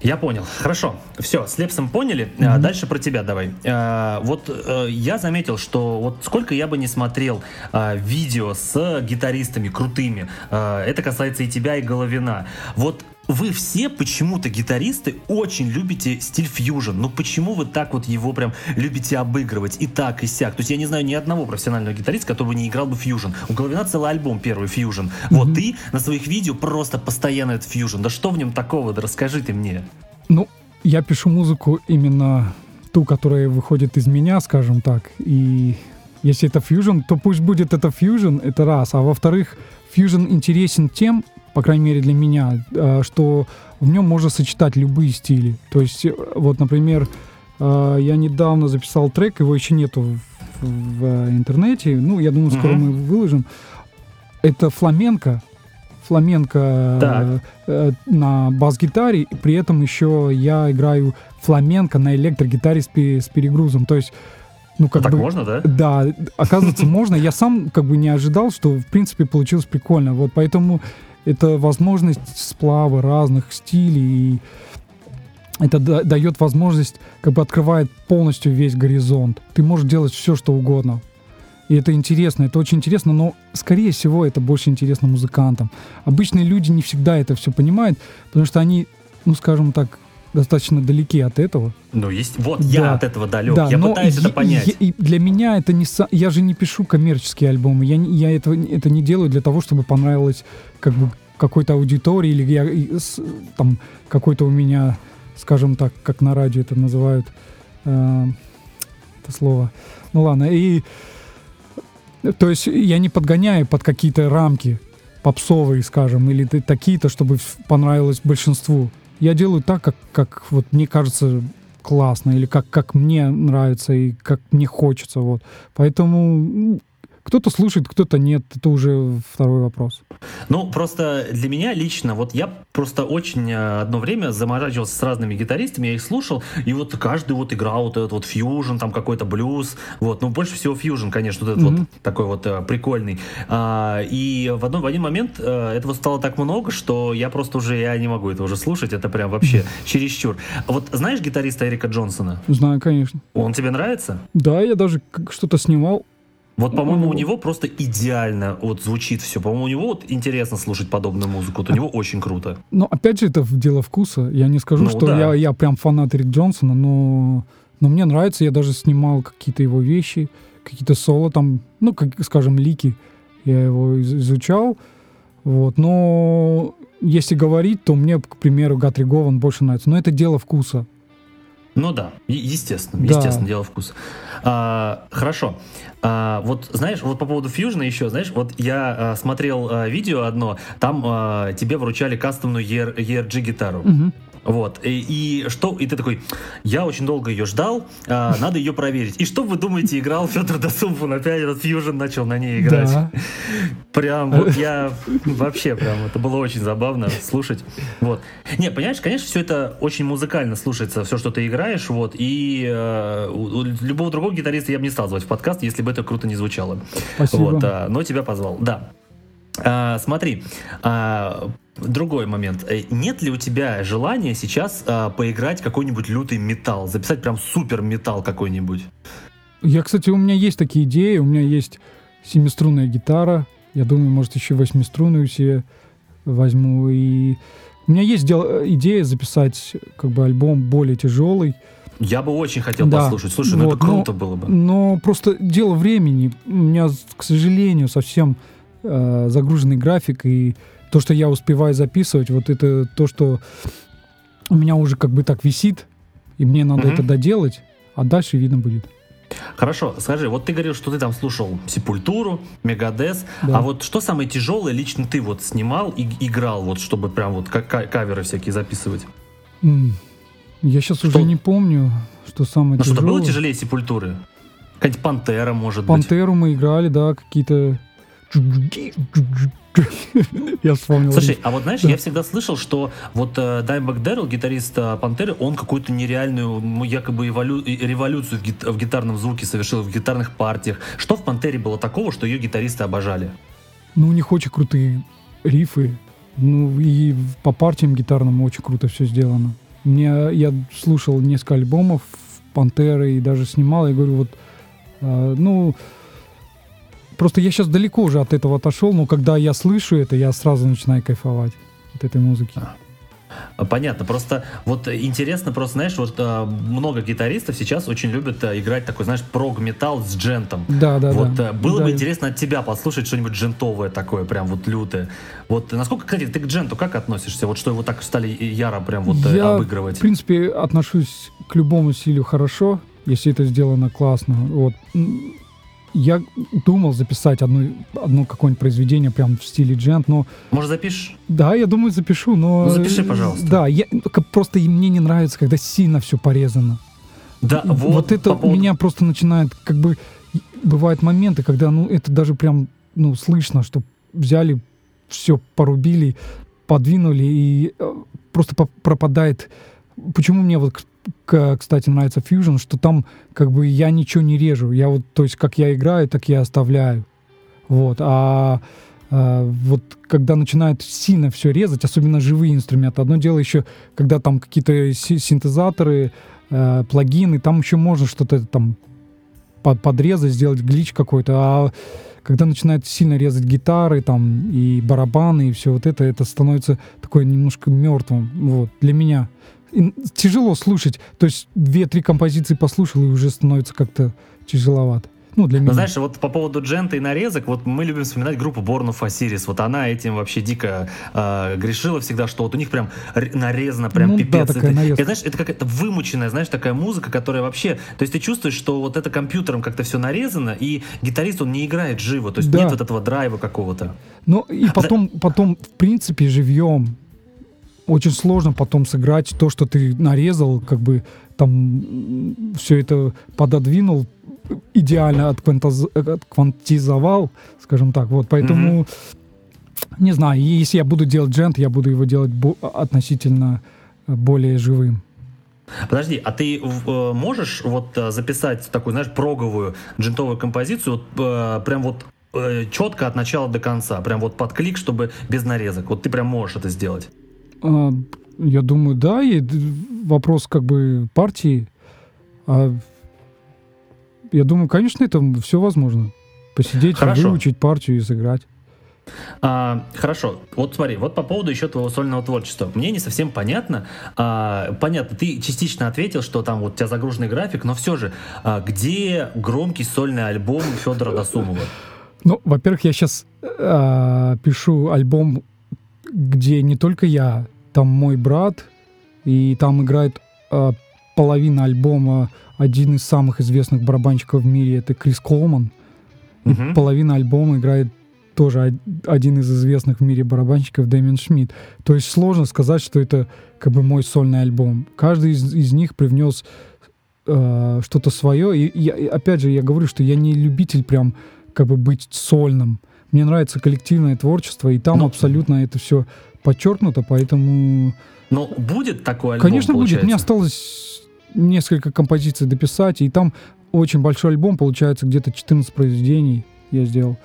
Я понял. Хорошо. Все, с Лепсом поняли. А, Мгм. Дальше про тебя давай. А, Вот э, я заметил, что вот сколько я бы не смотрел а, видео с гитаристами крутыми, а, это касается и тебя, и Головина. Вот вы все почему-то гитаристы очень любите стиль фьюжн. Ну почему вы так вот его прям любите обыгрывать и так, и сяк? То есть я не знаю ни одного профессионального гитариста, который бы не играл бы фьюжн. У Головина целый альбом первый фьюжн. Вот Мгм. ты на своих видео просто постоянно этот фьюжн. Да что в нем такого? Да расскажи ты мне. Ну, я пишу музыку именно ту, которая выходит из меня, скажем так. И если это фьюжн, то пусть будет это фьюжн, это раз. А во-вторых, фьюжн интересен тем, по крайней мере для меня, э, что в нем можно сочетать любые стили. То есть, э, вот, например, э, я недавно записал трек, его еще нету в, в, э, интернете. Ну, я думаю, скоро Мгм. мы выложим. Это фламенко. Фламенко Так. э, на бас-гитаре, и при этом еще я играю фламенко на электрогитаре с, пе- с перегрузом. То есть, ну, как так бы... можно, да? Да, оказывается, можно. Я сам как бы не ожидал, что в принципе получилось прикольно. Вот поэтому это возможность сплава разных стилей. И это да- дает возможность, как бы открывает полностью весь горизонт. Ты можешь делать все, что угодно. И это интересно, это очень интересно, но, скорее всего, это больше интересно музыкантам. Обычные люди не всегда это все понимают, потому что они, ну, скажем так, достаточно далеки от этого. Ну, есть. Вот я Да. от этого далек. Да, я но пытаюсь это понять. е- и для меня это не... Я же не пишу коммерческие альбомы. Я, я этого, это не делаю для того, чтобы понравилось как бы какой-то аудитории или я, там какой-то у меня, скажем так, как на радио это называют, э, это слово. Ну ладно. И то есть я не подгоняю под какие-то рамки попсовые, скажем, или такие-то, чтобы понравилось большинству. Я делаю так, как, как вот мне кажется классно, или как, как мне нравится, и как мне хочется. Вот. Поэтому м, кто-то слушает, кто-то нет. Это уже второй вопрос. Ну, просто для меня лично, вот я просто очень э, одно время заморачивался с разными гитаристами, я их слушал, и вот каждый вот играл вот этот вот фьюжн, там какой-то блюз, вот, ну, больше всего фьюжн, конечно, вот этот Мгм. вот такой вот э, прикольный. А, и в, одно, в один момент э, этого стало так много, что я просто уже, я не могу это уже слушать, это прям вообще чересчур. Вот знаешь гитариста Эрика Джонсона? Знаю, конечно. Он тебе нравится? Да, я даже что-то снимал. Вот, по-моему, у него просто идеально вот звучит все. По-моему, у него вот интересно слушать подобную музыку. Вот у него очень круто. Но опять же, это дело вкуса. Я не скажу, Ну что да. я, я прям фанат Эрик Джонсона, но, но мне нравится. Я даже снимал какие-то его вещи, какие-то соло там, ну, как, скажем, лики. Я его из- изучал. Вот. Но если говорить, то мне, к примеру, Гатри Гован больше нравится. Но это дело вкуса. Ну да, естественно, Да. естественно, дело вкуса. А, хорошо. А, вот знаешь, вот по поводу фьюжна еще, знаешь, вот я а, смотрел а, видео одно, там а, тебе вручали кастомную ER, ERG гитару. Мгм. Вот. И, и что? И ты такой, я очень долго ее ждал, а, надо ее проверить. И что вы думаете, играл Федор Досумфун опять этот фьюжн начал на ней играть? Да. Прям вот я вообще прям, это было очень забавно слушать. Вот. Не, понимаешь, конечно, все это очень музыкально слушается, все, что ты играешь, вот, и э, у, у любого другого гитариста я бы не стал звать в подкаст, если бы это круто не звучало. Спасибо. Вот, а, но тебя позвал, да. А, смотри, а, другой момент. Э, Нет ли у тебя желания сейчас а, поиграть какой-нибудь лютый металл, записать прям супер металл какой-нибудь? Я, кстати, у меня есть такие идеи. У меня есть семиструнная гитара. Я думаю, может, еще восьмиструнную себе возьму. И у меня есть дел- идея записать как бы альбом более тяжелый. Я бы очень хотел Да. послушать. Слушай, ну Вот, это ну, круто было бы. Но просто дело времени. У меня, к сожалению, совсем э, загруженный график, и то, что я успеваю записывать, вот это то, что у меня уже как бы так висит, и мне надо Мгм. это доделать, а дальше видно будет. Хорошо, скажи, вот ты говорил, что ты там слушал Сепультуру, Мегадес, Да. а вот что самое тяжелое лично ты вот снимал и играл, вот чтобы прям вот ка- ка- каверы всякие записывать? М, Я сейчас Что? уже не помню, что самое Ну что-то было тяжелое. тяжелее Сепультуры? Какая-нибудь Пантера, может быть? Пантеру мы играли, да, какие-то... Я вспомнил. Слушай, а вот знаешь, Да. я всегда слышал, что вот э, Даймбак Дэрил, гитарист э, Пантеры, он какую-то нереальную, ну, якобы эволю- революцию в, гит- в гитарном звуке совершил, в гитарных партиях. Что в Пантере было такого, что ее гитаристы обожали? Ну, у них очень крутые рифы. Ну, и по партиям гитарным очень круто все сделано. Мне, я слушал несколько альбомов Пантеры и даже снимал, и говорю, вот, э, ну, просто я сейчас далеко уже от этого отошел, но когда я слышу это, я сразу начинаю кайфовать от этой музыки. А, Понятно, просто вот интересно, просто знаешь, вот э, много гитаристов сейчас очень любят играть такой, знаешь, прог-металл с джентом. Да, да, вот да. было Да, бы интересно от тебя послушать что-нибудь джентовое такое, прям вот лютое. Вот насколько, кстати, ты к дженту как относишься? Вот что его так стали яро прям вот э, Я, обыгрывать? В принципе, отношусь к любому стилю хорошо, если это сделано классно. Вот. Я думал записать одно, одно какое-нибудь произведение прям в стиле джент, но Может, запишешь? да, я думаю, запишу, но... Ну, запиши, пожалуйста. Да, я, просто мне не нравится, когда сильно все порезано. Да, И вот, это по поводу- меня просто начинает, как бы, бывают моменты, когда, ну, это даже прям, ну, слышно, что взяли, все порубили, подвинули, и э, просто пропадает. Почему мне вот, кстати, нравится Fusion, что там, как бы, я ничего не режу. Я вот, то есть, как я играю, так я оставляю. Вот, а а, вот когда начинают сильно все резать, особенно живые инструменты. Одно дело еще, когда там какие-то си- синтезаторы, э, плагины, там еще можно что-то там по- подрезать, сделать глич какой-то, а когда начинают сильно резать гитары там и барабаны и все вот это, это становится такое немножко мертвым, вот, для меня. Тяжело слушать, то есть две-три композиции послушал и уже становится как-то тяжеловато. Ну, для меня. знаешь, вот по поводу джента и нарезок, вот мы любим вспоминать группу Born of Osiris. Вот она этим вообще дико э, грешила всегда, что вот у них прям нарезано, прям Ну да, пипец. такая это, нарезка. это, знаешь, это какая-то вымученная, знаешь, такая музыка, которая вообще... То есть ты чувствуешь, что вот это компьютером как-то все нарезано, и гитарист, он не играет живо, то есть Да. нет вот этого драйва какого-то. Ну и потом, потом, в принципе, живьем очень сложно потом сыграть то, что ты нарезал, как бы там все это пододвинул, идеально отквантаз- отквантизовал, скажем так. Вот, поэтому, не знаю, если я буду делать джент, я буду его делать бо- относительно э, более живым. Подожди, а ты э, можешь вот э, записать такую, знаешь, проговую джентовую композицию, вот, э, прям вот четко от начала до конца, прям вот под клик, чтобы без нарезок. Вот ты прям можешь это сделать. А, Я думаю, да, и вопрос как бы партии. А, я думаю, конечно, это все возможно. Посидеть, Хорошо. выучить партию и сыграть. А, хорошо, вот смотри, вот по поводу еще твоего сольного творчества. Мне не совсем понятно. а, понятно, ты частично ответил, что там вот у тебя загруженный график, но все же, а, где громкий сольный альбом Федора Досумова? Ну, во-первых, я сейчас пишу альбом, где не только я, там мой брат, и там играет а, половина альбома один из самых известных барабанщиков в мире, это Крис Колман. Мгм. половина альбома играет тоже од- один из известных в мире барабанщиков Дэмин Шмидт. То есть сложно сказать, что это как бы мой сольный альбом. Каждый из, из них привнес э, что-то свое. И, и опять же, я говорю, что я не любитель прям как бы быть сольным. Мне нравится коллективное творчество, и там Ну, абсолютно это все подчеркнуто, поэтому... Но будет такой альбом, Конечно, будет. Мне получается? осталось несколько композиций дописать, и там очень большой альбом, получается, где-то 14 произведений я сделал.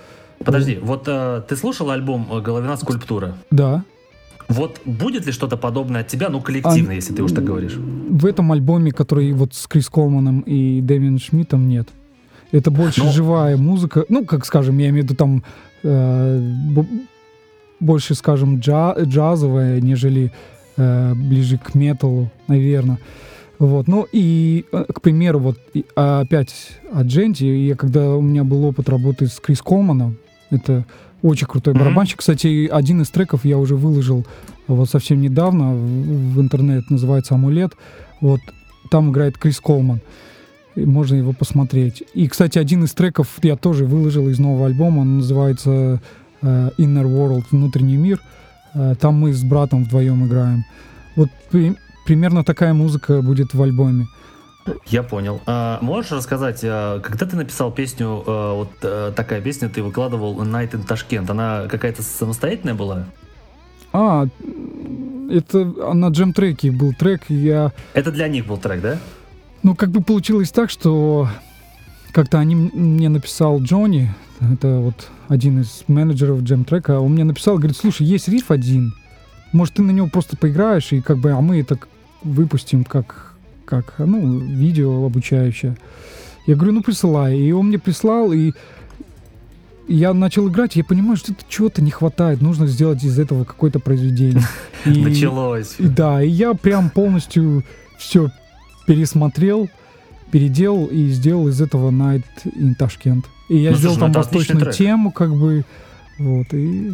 Подожди, вот э, ты слушал альбом э, «Головина скульптура»? Да. Вот будет ли что-то подобное от тебя, ну, коллективно, А, если ты уж так говоришь? В этом альбоме, который вот с Крис Колманом и Дэмином Шмидтом, нет. Это больше Но- живая музыка. Ну, как скажем, я имею в виду там больше, скажем, джа- джазовая, нежели э, ближе к металлу, наверное. Вот. Ну и, э, к примеру, вот а опять о Дженте, я когда у меня был опыт работы с Крис Колманом, это Очень крутой mm-hmm. барабанщик. Кстати, один из треков я уже выложил вот совсем недавно в, в интернет, называется «Амулет». Вот там играет Крис Колман. И можно его посмотреть. И, кстати, один из треков я тоже выложил из нового альбома. Он называется э, Inner World, внутренний мир. Э, там мы с братом вдвоем играем. Вот при, примерно такая музыка будет в альбоме. Я понял. А, можешь рассказать, а, когда ты написал песню, а, вот а, такая песня, ты выкладывал Night in Tashkent, она какая-то самостоятельная была? А, это на джем-треке был трек, я... Это для них был трек, да? Ну, как бы получилось так, что как-то они мне написал Джонни, это вот один из менеджеров джем-трека, он мне написал, говорит, слушай, есть риф один, может, ты на него просто поиграешь, и как бы, а мы это выпустим как как, ну, видео обучающее. Я говорю, ну, присылай. И он мне прислал, и я начал играть, и я понимаю, что это чего-то не хватает, нужно сделать из этого какое-то произведение. И, Началось. И, да, и я прям полностью все пересмотрел, переделал и сделал из этого Night in Tashkent. И я ну, сделал слушай, ну, там восточную тему, как бы, вот, и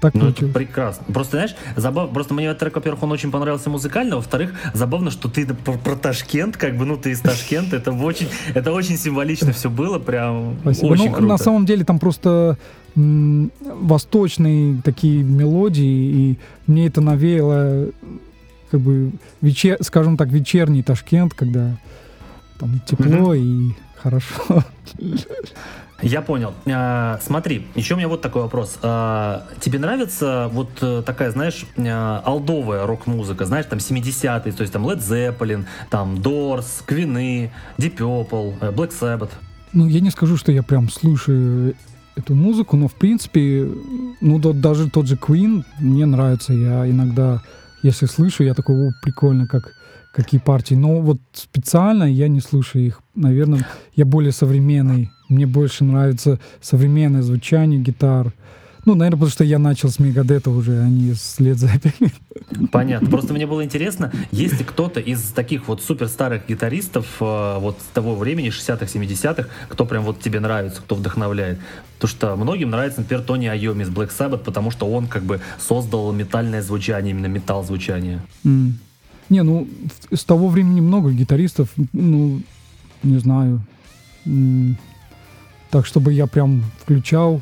так ну, это прекрасно. Просто, знаешь, забав... просто мне этот трек, во-первых, он очень понравился музыкально, во-вторых, забавно, что ты про, про Ташкент, как бы, ну, ты из Ташкента, это очень, это очень символично все было, прям Спасибо. очень ну, круто. На самом деле там просто восточные такие мелодии, и мне это навеяло, как бы, вечер, скажем так, вечерний Ташкент, когда там тепло mm-hmm. и хорошо. Я понял. А, смотри, еще у меня вот такой вопрос. А, тебе нравится вот э, такая, знаешь, а, алдовая рок-музыка, знаешь, там 70-е, то есть там Led Zeppelin, там Doors, Квины, Deep Purple, э, Black Sabbath? Ну, я не скажу, что я прям слушаю эту музыку, но в принципе, ну да, даже тот же Queen мне нравится. Я иногда, если слышу, я такой, о, прикольно, как какие партии. Но вот специально я не слушаю их. Наверное, я более современный мне больше нравится современное звучание гитар. Ну, наверное, потому что я начал с Мегадета уже, а не с Led Zeppelin. Понятно. Просто мне было интересно, есть ли кто-то из таких вот супер старых гитаристов э, вот с того времени, 60-х, 70-х, кто прям вот тебе нравится, кто вдохновляет. Потому что многим нравится, например, Тони Айоми из Black Sabbath, потому что он как бы создал метальное звучание, именно металл звучание. Mm. Не, ну, с того времени много гитаристов, ну, не знаю. Так, чтобы я прям включал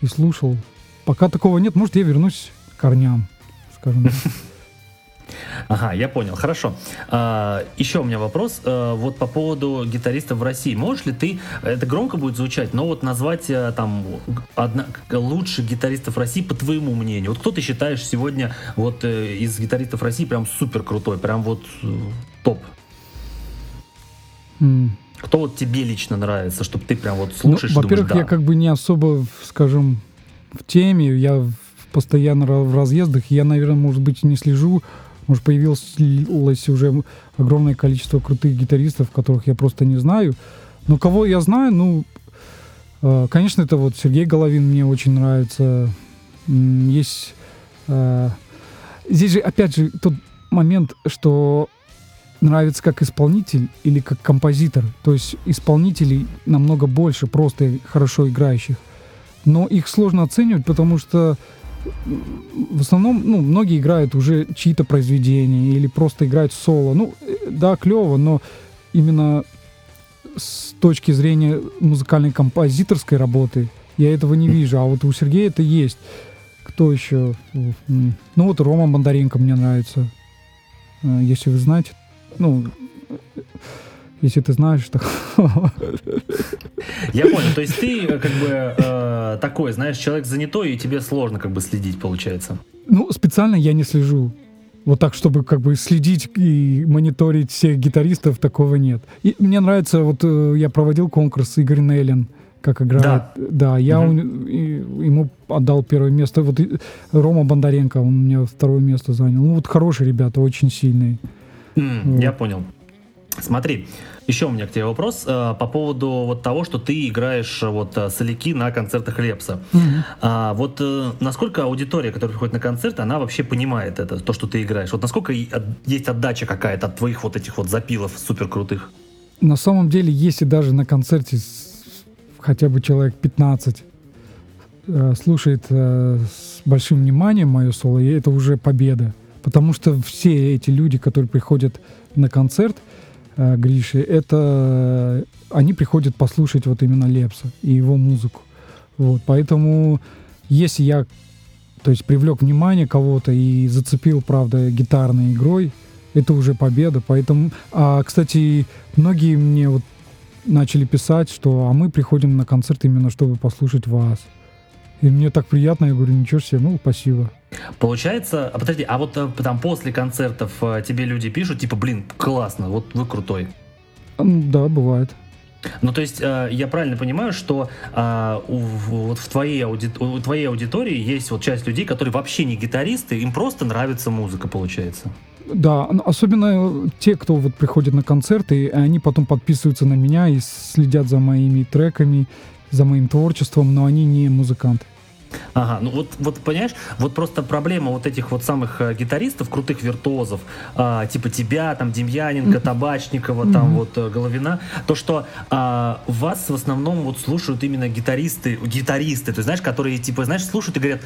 и слушал. Пока такого нет, может, я вернусь к корням, скажем так. Ага, я понял, хорошо. А, еще у меня вопрос. А, вот по поводу гитаристов в России. Можешь ли ты, это громко будет звучать, но вот назвать а, там одна, лучших гитаристов России по твоему мнению? Вот кто ты считаешь сегодня вот э, из гитаристов России прям супер крутой, прям вот э, топ? Mm. Кто вот тебе лично нравится, чтобы ты прям вот ну, слушаешь? Ну, во-первых, да. я как бы не особо, скажем, в теме, я постоянно в разъездах, я, наверное, может быть, не слежу, может, появилось уже огромное количество крутых гитаристов, которых я просто не знаю. Но кого я знаю, ну, э, конечно, это вот Сергей Головин мне очень нравится. Есть... Э, здесь же, опять же, тот момент, что нравится как исполнитель или как композитор. То есть исполнителей намного больше просто хорошо играющих. Но их сложно оценивать, потому что в основном, ну, многие играют уже чьи-то произведения или просто играют соло. Ну, э, да, клево, но именно с точки зрения музыкальной композиторской работы я этого не вижу. А вот у Сергея это есть. Кто еще? Ну, вот Рома Бондаренко мне нравится. Э, если вы знаете, ну, если ты знаешь, то... Я понял, то есть ты как бы э, такой, знаешь, человек занятой, и тебе сложно как бы следить, получается. Ну, специально я не слежу. Вот так, чтобы как бы следить и мониторить всех гитаристов, такого нет. И мне нравится, вот э, я проводил конкурс Игорь Неллин, как играет. Да, да я угу. он, и, ему отдал первое место. Вот и, Рома Бондаренко, он у меня второе место занял. Ну вот хорошие ребята, очень сильные. Mm, Я понял. Смотри, еще у меня к тебе вопрос э, по поводу вот того, что ты играешь э, вот э, соляки на концертах Лепса. Mm-hmm. А, вот э, насколько аудитория, которая приходит на концерт, она вообще понимает это, то, что ты играешь? Вот насколько есть отдача какая-то от твоих вот этих вот запилов супер крутых? На самом деле, если даже на концерте хотя бы человек 15 э, слушает э, с большим вниманием мое соло, это уже победа. Потому что все эти люди, которые приходят на концерт э, Гриши, это они приходят послушать вот именно Лепса и его музыку. Вот, поэтому если я то есть привлек внимание кого-то и зацепил, правда, гитарной игрой, это уже победа. Поэтому, а, кстати, многие мне вот начали писать, что а мы приходим на концерт именно чтобы послушать вас. И мне так приятно, я говорю, ничего себе, ну, спасибо. Получается, а подожди, а вот э, там после концертов э, тебе люди пишут, типа, блин, классно, вот вы крутой. Да, бывает. Ну, то есть, э, я правильно понимаю, что э, у, вот в твоей, ауди... у твоей аудитории есть вот часть людей, которые вообще не гитаристы, им просто нравится музыка, получается. Да, особенно те, кто вот приходит на концерты, они потом подписываются на меня и следят за моими треками, за моим творчеством, но они не музыканты. Ага, ну вот, вот понимаешь, вот просто проблема вот этих вот самых э, гитаристов, крутых виртуозов, э, типа тебя, там, Демьяненко, Табачникова, mm-hmm. там вот э, Головина, то, что э, вас в основном вот слушают именно гитаристы, гитаристы, ты знаешь, которые, типа, знаешь, слушают и говорят,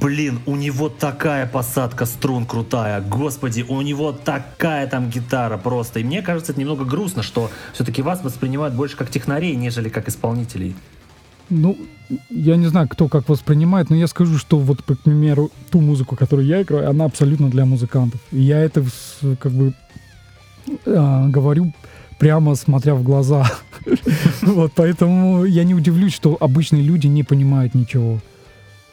блин, у него такая посадка струн крутая, господи, у него такая там гитара просто. И мне кажется, это немного грустно, что все-таки вас воспринимают больше как технарей, нежели как исполнителей. Ну, я не знаю, кто как воспринимает, но я скажу, что вот, к примеру, ту музыку, которую я играю, она абсолютно для музыкантов. И я это как бы э, говорю прямо смотря в глаза. Вот, поэтому я не удивлюсь, что обычные люди не понимают ничего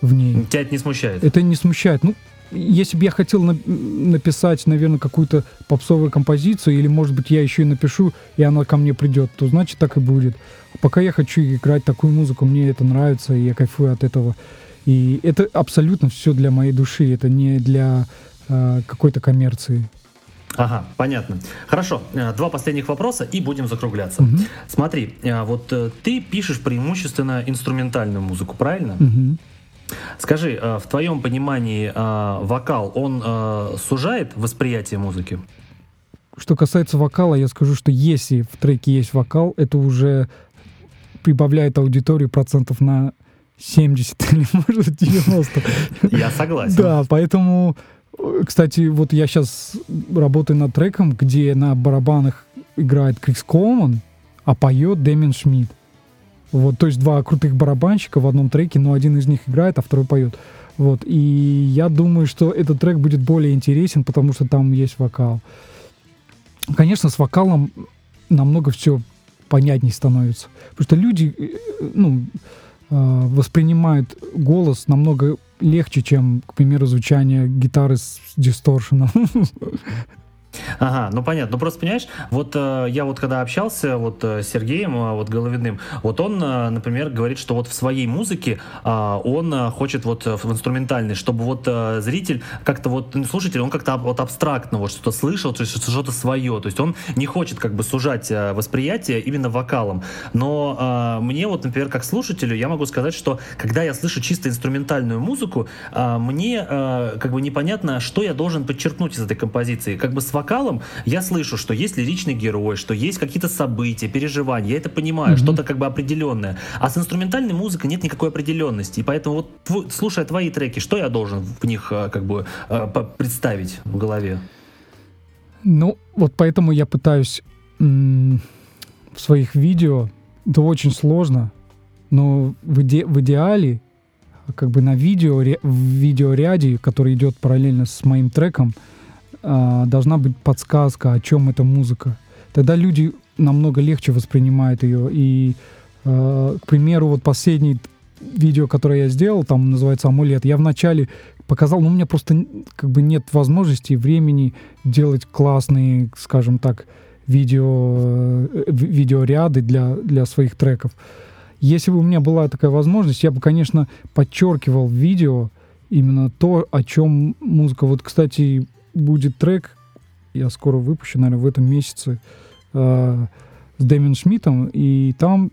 в ней. Тебя это не смущает? Это не смущает. Ну, если бы я хотел на написать, наверное, какую-то попсовую композицию, или, может быть, я еще и напишу, и она ко мне придет, то значит так и будет. Пока я хочу играть такую музыку, мне это нравится, и я кайфую от этого. И это абсолютно все для моей души, это не для э, какой-то коммерции. Ага, понятно. Хорошо, э, два последних вопроса и будем закругляться. Угу. Смотри, э, вот э, ты пишешь преимущественно инструментальную музыку, правильно? Угу. Скажи, в твоем понимании вокал, он сужает восприятие музыки? Что касается вокала, я скажу, что если в треке есть вокал, это уже прибавляет аудиторию процентов на 70 или, может, 90. Я согласен. Да, поэтому, кстати, вот я сейчас работаю над треком, где на барабанах играет Крис Колман, а поет Дэмин Шмидт. Вот, то есть два крутых барабанщика в одном треке, но один из них играет, а второй поет. Вот, и я думаю, что этот трек будет более интересен, потому что там есть вокал. Конечно, с вокалом намного все понятней становится. Потому что люди, э, ну, а, воспринимают голос намного легче, чем, к примеру, звучание гитары с дисторшеном. Ага, ну понятно. Ну просто понимаешь, вот э, я вот когда общался вот э, с Сергеем э, вот Головиным, вот он, э, например, говорит, что вот в своей музыке э, он э, хочет вот в инструментальной, чтобы вот э, зритель как-то вот ну, слушатель, он как-то вот абстрактно вот что-то слышал, то есть что-то свое, то есть он не хочет как бы сужать э, восприятие именно вокалом. Но э, мне вот, например, как слушателю, я могу сказать, что когда я слышу чисто инструментальную музыку, э, мне э, как бы непонятно, что я должен подчеркнуть из этой композиции, как бы с вокалом я слышу, что есть лиричный герой, что есть какие-то события, переживания, я это понимаю, mm-hmm. что-то как бы определенное. А с инструментальной музыкой нет никакой определенности. И поэтому вот твой, слушая твои треки, что я должен в них э, как бы э, представить в голове? Ну, вот поэтому я пытаюсь м- в своих видео, это очень сложно, но в, иде- в идеале как бы на видео, в видеоряде, который идет параллельно с моим треком, э, должна быть подсказка, о чем эта музыка. Тогда люди намного легче воспринимают ее. И, э, к примеру, вот последний видео, которое я сделал, там называется «Амулет», я вначале показал, но у меня просто как бы нет возможности, времени делать классные, скажем так, видео, э, видеоряды для, для своих треков. Если бы у меня была такая возможность, я бы, конечно, подчеркивал видео именно то, о чем музыка. Вот, кстати, будет трек, я скоро выпущу, наверное, в этом месяце, э, с Дэмин Шмидтом, и там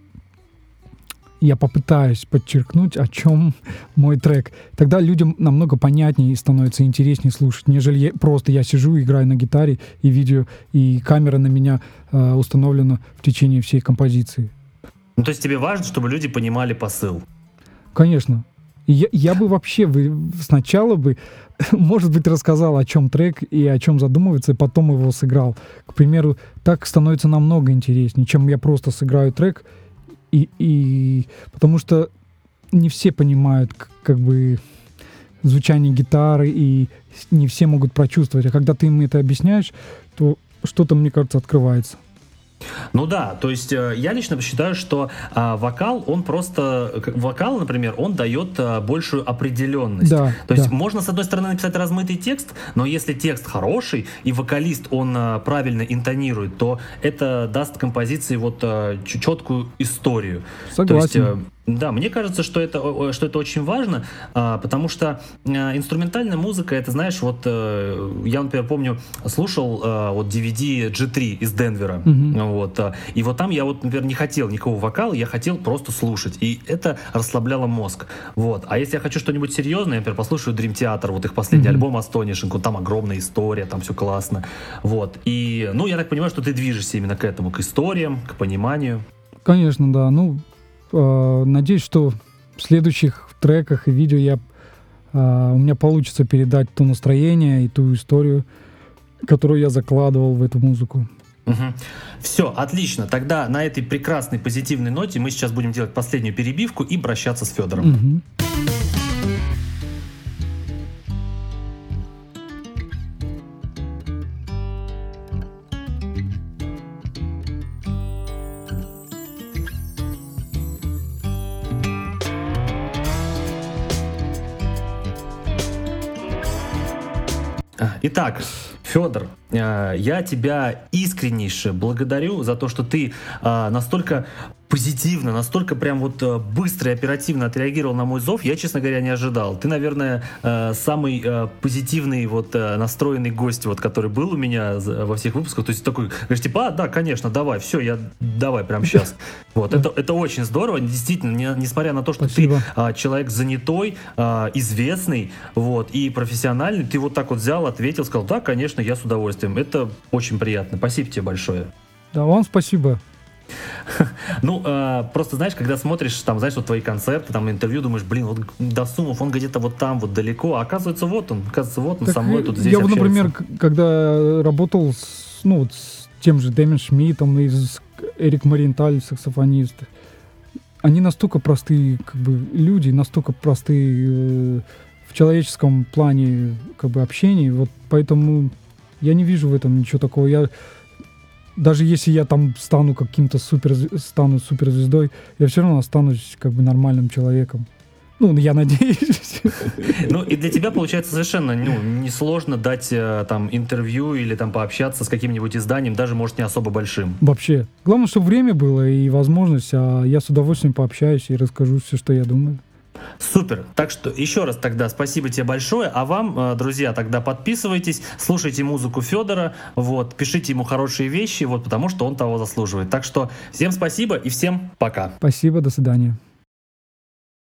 я попытаюсь подчеркнуть, о чем мой трек. Тогда людям намного понятнее и становится интереснее слушать, нежели я, просто я сижу, играю на гитаре, и видео, и камера на меня э, установлена в течение всей композиции. Ну, то есть тебе важно, чтобы люди понимали посыл? Конечно. Я, я бы вообще вы, сначала бы, может быть, рассказал, о чем трек и о чем задумывается, и потом его сыграл. К примеру, так становится намного интереснее, чем я просто сыграю трек, и, и потому что не все понимают, как бы звучание гитары, и не все могут прочувствовать. А когда ты им это объясняешь, то что-то, мне кажется, открывается. Ну да, то есть э, я лично считаю, что а, вокал, он просто, вокал, например, он дает а, большую определенность. Да, то есть да. можно, с одной стороны, написать размытый текст, но если текст хороший, и вокалист, он а, правильно интонирует, то это даст композиции вот а, четкую историю. Согласен. То есть, да, мне кажется, что это, что это очень важно, а, потому что а, инструментальная музыка, это, знаешь, вот э, я, например, помню, слушал а, вот DVD G3 из Денвера, mm-hmm. вот, и вот там я вот, например, не хотел никакого вокала, я хотел просто слушать, и это расслабляло мозг, вот. А если я хочу что-нибудь серьезное, я, например, послушаю Dream Theater, вот их последний mm-hmm. альбом Astonishing, там огромная история, там все классно, вот. И, ну, я так понимаю, что ты движешься именно к этому, к историям, к пониманию. Конечно, да. Ну, Э, надеюсь, что в следующих треках и видео я, э, у меня получится передать то настроение и ту историю, которую я закладывал в эту музыку. Угу. Все, отлично. Тогда на этой прекрасной позитивной ноте мы сейчас будем делать последнюю перебивку и прощаться с Федором. Угу. Итак, Федор, э, я тебя искреннейше благодарю за то, что ты э, настолько позитивно, настолько прям вот э, быстро и оперативно отреагировал на мой зов, я, честно говоря, не ожидал. Ты, наверное, э, самый э, позитивный вот настроенный гость, вот, который был у меня во всех выпусках. То есть такой, говоришь, типа, а, да, конечно, давай, все, я давай прямо сейчас. Вот, это, это очень здорово, действительно, не, несмотря на то, что Спасибо. ты человек занятой, известный, вот, и профессиональный, ты вот так вот взял, ответил, сказал, да, конечно, я с удовольствием. Это очень приятно. Спасибо тебе большое. Да, вам спасибо. Ну, э, просто знаешь, когда смотришь, там, знаешь, вот твои концерты, там, интервью, думаешь, блин, вот Досумов, он где-то вот там, вот далеко, а оказывается, вот он, оказывается, вот он так со мной тут здесь Я, вот, например, когда работал с, ну, вот, с тем же Дэмин Шмидтом и с Эрик Маринталь, саксофонист, они настолько простые, как бы, люди, настолько простые э, в человеческом плане, как бы, общения, вот поэтому я не вижу в этом ничего такого. Я даже если я там стану каким-то супер, стану суперзвездой, я все равно останусь как бы нормальным человеком. Ну, я надеюсь. Ну, и для тебя, получается, совершенно ну, несложно дать э, там интервью или там пообщаться с каким-нибудь изданием, даже, может, не особо большим. Вообще. Главное, чтобы время было и возможность, а я с удовольствием пообщаюсь и расскажу все, что я думаю. Супер. Так что еще раз тогда спасибо тебе большое. А вам, э, друзья, тогда подписывайтесь, слушайте музыку Федора, вот, пишите ему хорошие вещи, вот, потому что он того заслуживает. Так что всем спасибо и всем пока. Спасибо, до свидания.